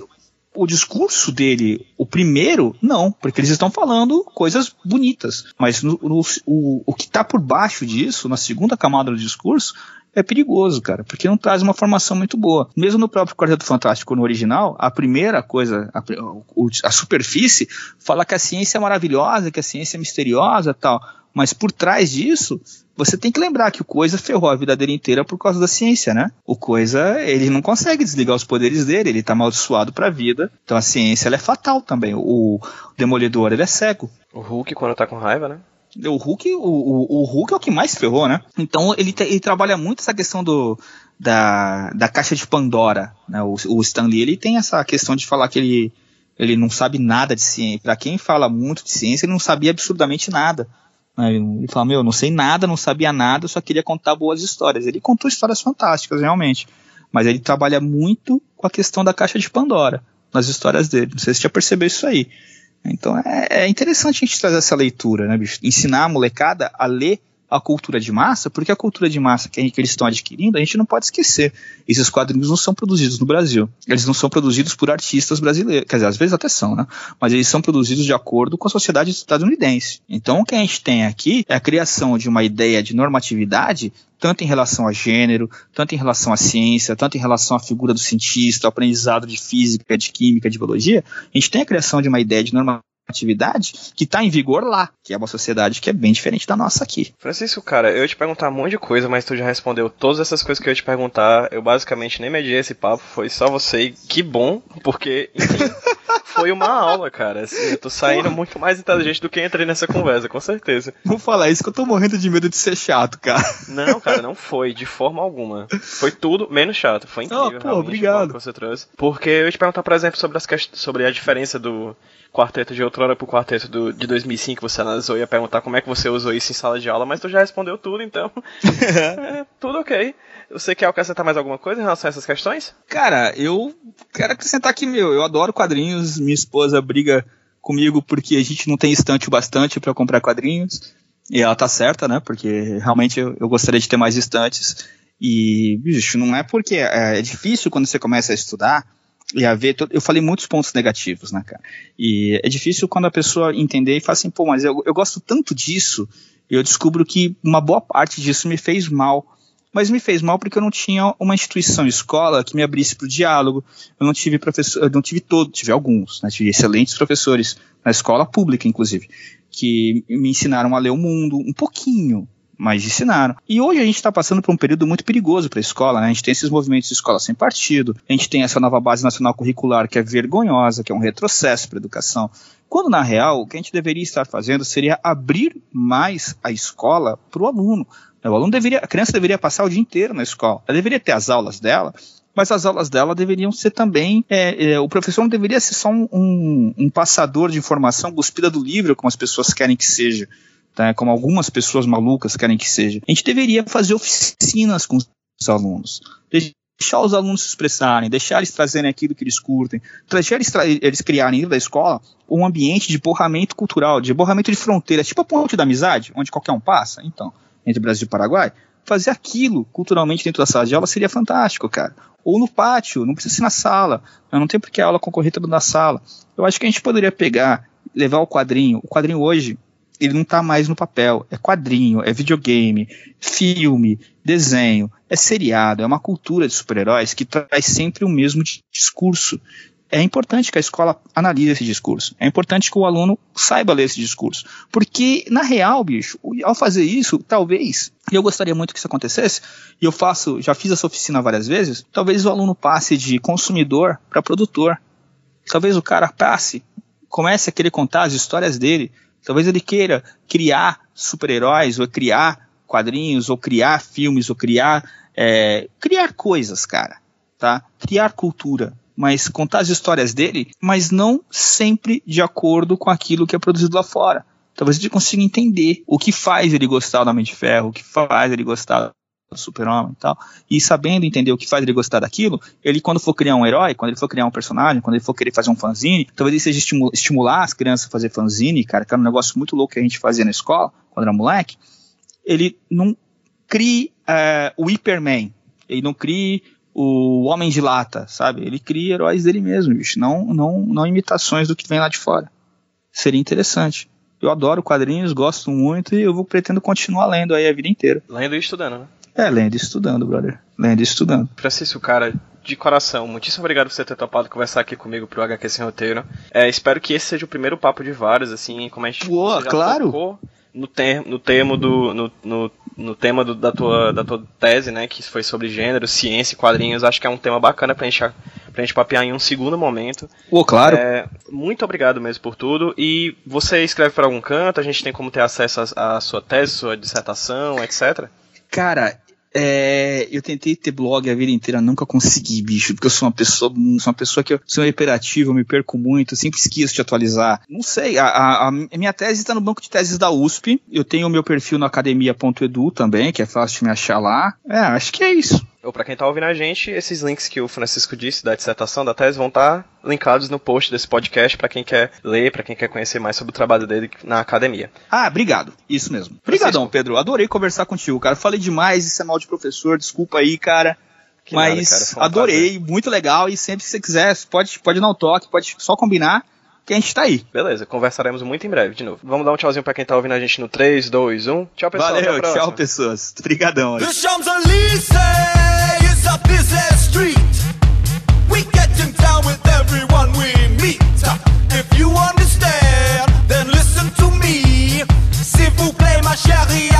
o discurso dele, o primeiro, não, porque eles estão falando coisas bonitas. Mas no, no, o, o que está por baixo disso, na segunda camada do discurso, é perigoso, cara, porque não traz uma formação muito boa. Mesmo no próprio Quarteto Fantástico, no original, a primeira coisa, a, a superfície, fala que a ciência é maravilhosa, que a ciência é misteriosa tal. Mas por trás disso, você tem que lembrar que o Coisa ferrou a vida dele inteira por causa da ciência, né? O Coisa, ele não consegue desligar os poderes dele, ele tá amaldiçoado pra vida. Então a ciência, ela é fatal também. O, Demolidor, ele é cego. O Hulk, quando tá com raiva, né? O Hulk, o, o, Hulk é o que mais ferrou, né? Então ele, ele trabalha muito essa questão do, da, da caixa de Pandora. Né? O, o Stan Lee, ele tem essa questão de falar que ele, ele não sabe nada de ciência. Para quem fala muito de ciência, ele não sabia absurdamente nada. Ele fala, meu, não sei nada, não sabia nada, só queria contar boas histórias. Ele contou histórias fantásticas, realmente. Mas ele trabalha muito com a questão da caixa de Pandora nas histórias dele. Não sei se você já percebeu isso aí. Então é, é interessante a gente trazer essa leitura, né, bicho? Ensinar a molecada a ler a cultura de massa, porque a cultura de massa que, que, eles estão adquirindo, a gente não pode esquecer. Esses quadrinhos não são produzidos no Brasil. Eles não são produzidos por artistas brasileiros. Quer dizer, às vezes até são, né? Mas eles são produzidos de acordo com a sociedade estadunidense. Então, o que a gente tem aqui é a criação de uma ideia de normatividade tanto em relação a gênero, tanto em relação à ciência, tanto em relação à figura do cientista, ao aprendizado de física, de química, de biologia, a gente tem a criação de uma ideia de normatividade atividade que está em vigor lá, que é uma sociedade que é bem diferente da nossa aqui. Francisco, cara, eu ia te perguntar um monte de coisa, mas tu já respondeu todas essas coisas que eu ia te perguntar. Eu basicamente nem mediei esse papo, foi só você e que bom, porque, enfim, foi uma aula, cara. Assim, eu tô saindo Porra. muito mais inteligente do que entrei nessa conversa, com certeza. Vou falar isso que eu tô morrendo de medo de ser chato, cara. Não, cara, não foi, de forma alguma. Foi tudo menos chato, foi incrível. Oh, pô, obrigado. Que você trouxe. Porque eu ia te perguntar, por exemplo, sobre, as sobre a diferença do quarteto de outrora pro quarteto do, de 2005 você analisou e ia perguntar como é que você usou isso em sala de aula, mas tu já respondeu tudo, então é, tudo ok. Você quer acrescentar mais alguma coisa em relação a essas questões? Cara, eu quero acrescentar aqui, meu, eu adoro quadrinhos, minha esposa briga comigo porque a gente não tem estante o bastante para comprar quadrinhos, e ela tá certa, né, porque realmente eu, eu gostaria de ter mais estantes, e, bicho, não é porque é, é difícil quando você começa a estudar, e a ver, eu falei muitos pontos negativos, né, cara? E é difícil quando a pessoa entender e fala assim, pô, mas eu, eu gosto tanto disso, e eu descubro que uma boa parte disso me fez mal. Mas me fez mal porque eu não tinha uma instituição escola que me abrisse para o diálogo. Eu não tive professor, eu não tive todo, tive alguns, né? Tive excelentes professores na escola pública, inclusive, que me ensinaram a ler o mundo um pouquinho, mas ensinaram. E hoje a gente está passando por um período muito perigoso para a escola, né? A gente tem esses movimentos de escola sem partido, a gente tem essa nova base nacional curricular que é vergonhosa, que é um retrocesso para a educação. Quando, na real, o que a gente deveria estar fazendo seria abrir mais a escola para o aluno. O aluno deveria, a criança deveria passar o dia inteiro na escola. Ela deveria ter as aulas dela, mas as aulas dela deveriam ser também. É, é, o professor não deveria ser só um, um, um, passador de informação cuspida do livro, como as pessoas querem que seja tá? como algumas pessoas malucas querem que seja. A gente deveria fazer oficinas com os alunos, deixar os alunos se expressarem, deixar eles trazerem aquilo que eles curtem, deixar eles, eles criarem dentro da escola um ambiente de borramento cultural, de borramento de fronteiras, tipo a ponte da amizade, onde qualquer um passa, então, entre Brasil e Paraguai, fazer aquilo culturalmente dentro da sala de aula seria fantástico, cara. Ou no pátio, não precisa ser na sala, não tem porque a aula concorrer toda na sala. Eu acho que a gente poderia pegar, levar o quadrinho, o quadrinho hoje, ele não está mais no papel. É quadrinho, é videogame, filme, desenho, é seriado, é uma cultura de super-heróis que traz sempre o mesmo discurso. É importante que a escola analise esse discurso. É importante que o aluno saiba ler esse discurso. Porque, na real, bicho, ao fazer isso, talvez, e eu gostaria muito que isso acontecesse, e eu faço, já fiz essa oficina várias vezes, talvez o aluno passe de consumidor para produtor. Talvez o cara passe, comece a querer contar as histórias dele, Talvez ele queira criar super-heróis, ou criar quadrinhos, ou criar filmes, ou criar, é, criar coisas, cara, tá? Criar cultura, mas contar as histórias dele, mas não sempre de acordo com aquilo que é produzido lá fora. Talvez ele consiga entender o que faz ele gostar do Homem de Ferro, o que faz ele gostar super-homem e tal, e sabendo entender o que faz ele gostar daquilo, ele quando for criar um herói, quando ele for criar um personagem, quando ele for querer fazer um fanzine, talvez ele seja estimular as crianças a fazer fanzine, cara, que era um negócio muito louco que a gente fazia na escola, quando era moleque, ele não crie uh, o Hyperman, ele não crie o Homem de Lata, sabe? Ele cria heróis dele mesmo, bicho, não, não, não imitações do que vem lá de fora. Seria interessante. Eu adoro quadrinhos, gosto muito e eu vou pretendo continuar lendo aí a vida inteira. Lendo e estudando, né? É, lendo e estudando, brother. Lendo e estudando. Francisco, cara, de coração, muitíssimo obrigado por você ter topado conversar aqui comigo pro HQ Sem Roteiro. É, espero que esse seja o primeiro papo de vários, assim, como a gente Boa, claro. no, ter, no tema do. No, no, no tema do, da, tua, da tua tese, né? Que foi sobre gênero, ciência e quadrinhos. Acho que é um tema bacana pra gente, pra gente papear em um segundo momento. Pô, claro. É, muito obrigado mesmo por tudo. E você escreve para algum canto? A gente tem como ter acesso à sua tese, sua dissertação, etc. Cara, é, eu tentei ter blog a vida inteira, nunca consegui, bicho, porque eu sou uma pessoa, sou uma pessoa que eu sou hiperativo, eu me perco muito, eu sempre esqueço de atualizar. Não sei, a, a, a minha tese está no banco de teses da USP, eu tenho o meu perfil no academia.edu também, que é fácil de me achar lá. É, acho que é isso ou para quem tá ouvindo a gente, esses links que o Francisco disse da dissertação da tese vão estar tá linkados no post desse podcast para quem quer ler, para quem quer conhecer mais sobre o trabalho dele na academia. Ah, obrigado. Isso mesmo. Obrigadão, Pedro. Adorei conversar contigo, cara. Falei demais, isso é mal de professor, desculpa aí, cara. Que Mas nada, cara, um adorei, prazer. muito legal e sempre que você quiser, pode, pode dar um toque, pode só combinar que a gente tá aí. Beleza, conversaremos muito em breve de novo. Vamos dar um tchauzinho pra quem tá ouvindo a gente no 3, 2, 1. Tchau, pessoal. Valeu, tchau, pessoas. Obrigadão. a busy street. We getting down with everyone we meet. If you understand, then listen to me. S'il vous plaît, ma chérie,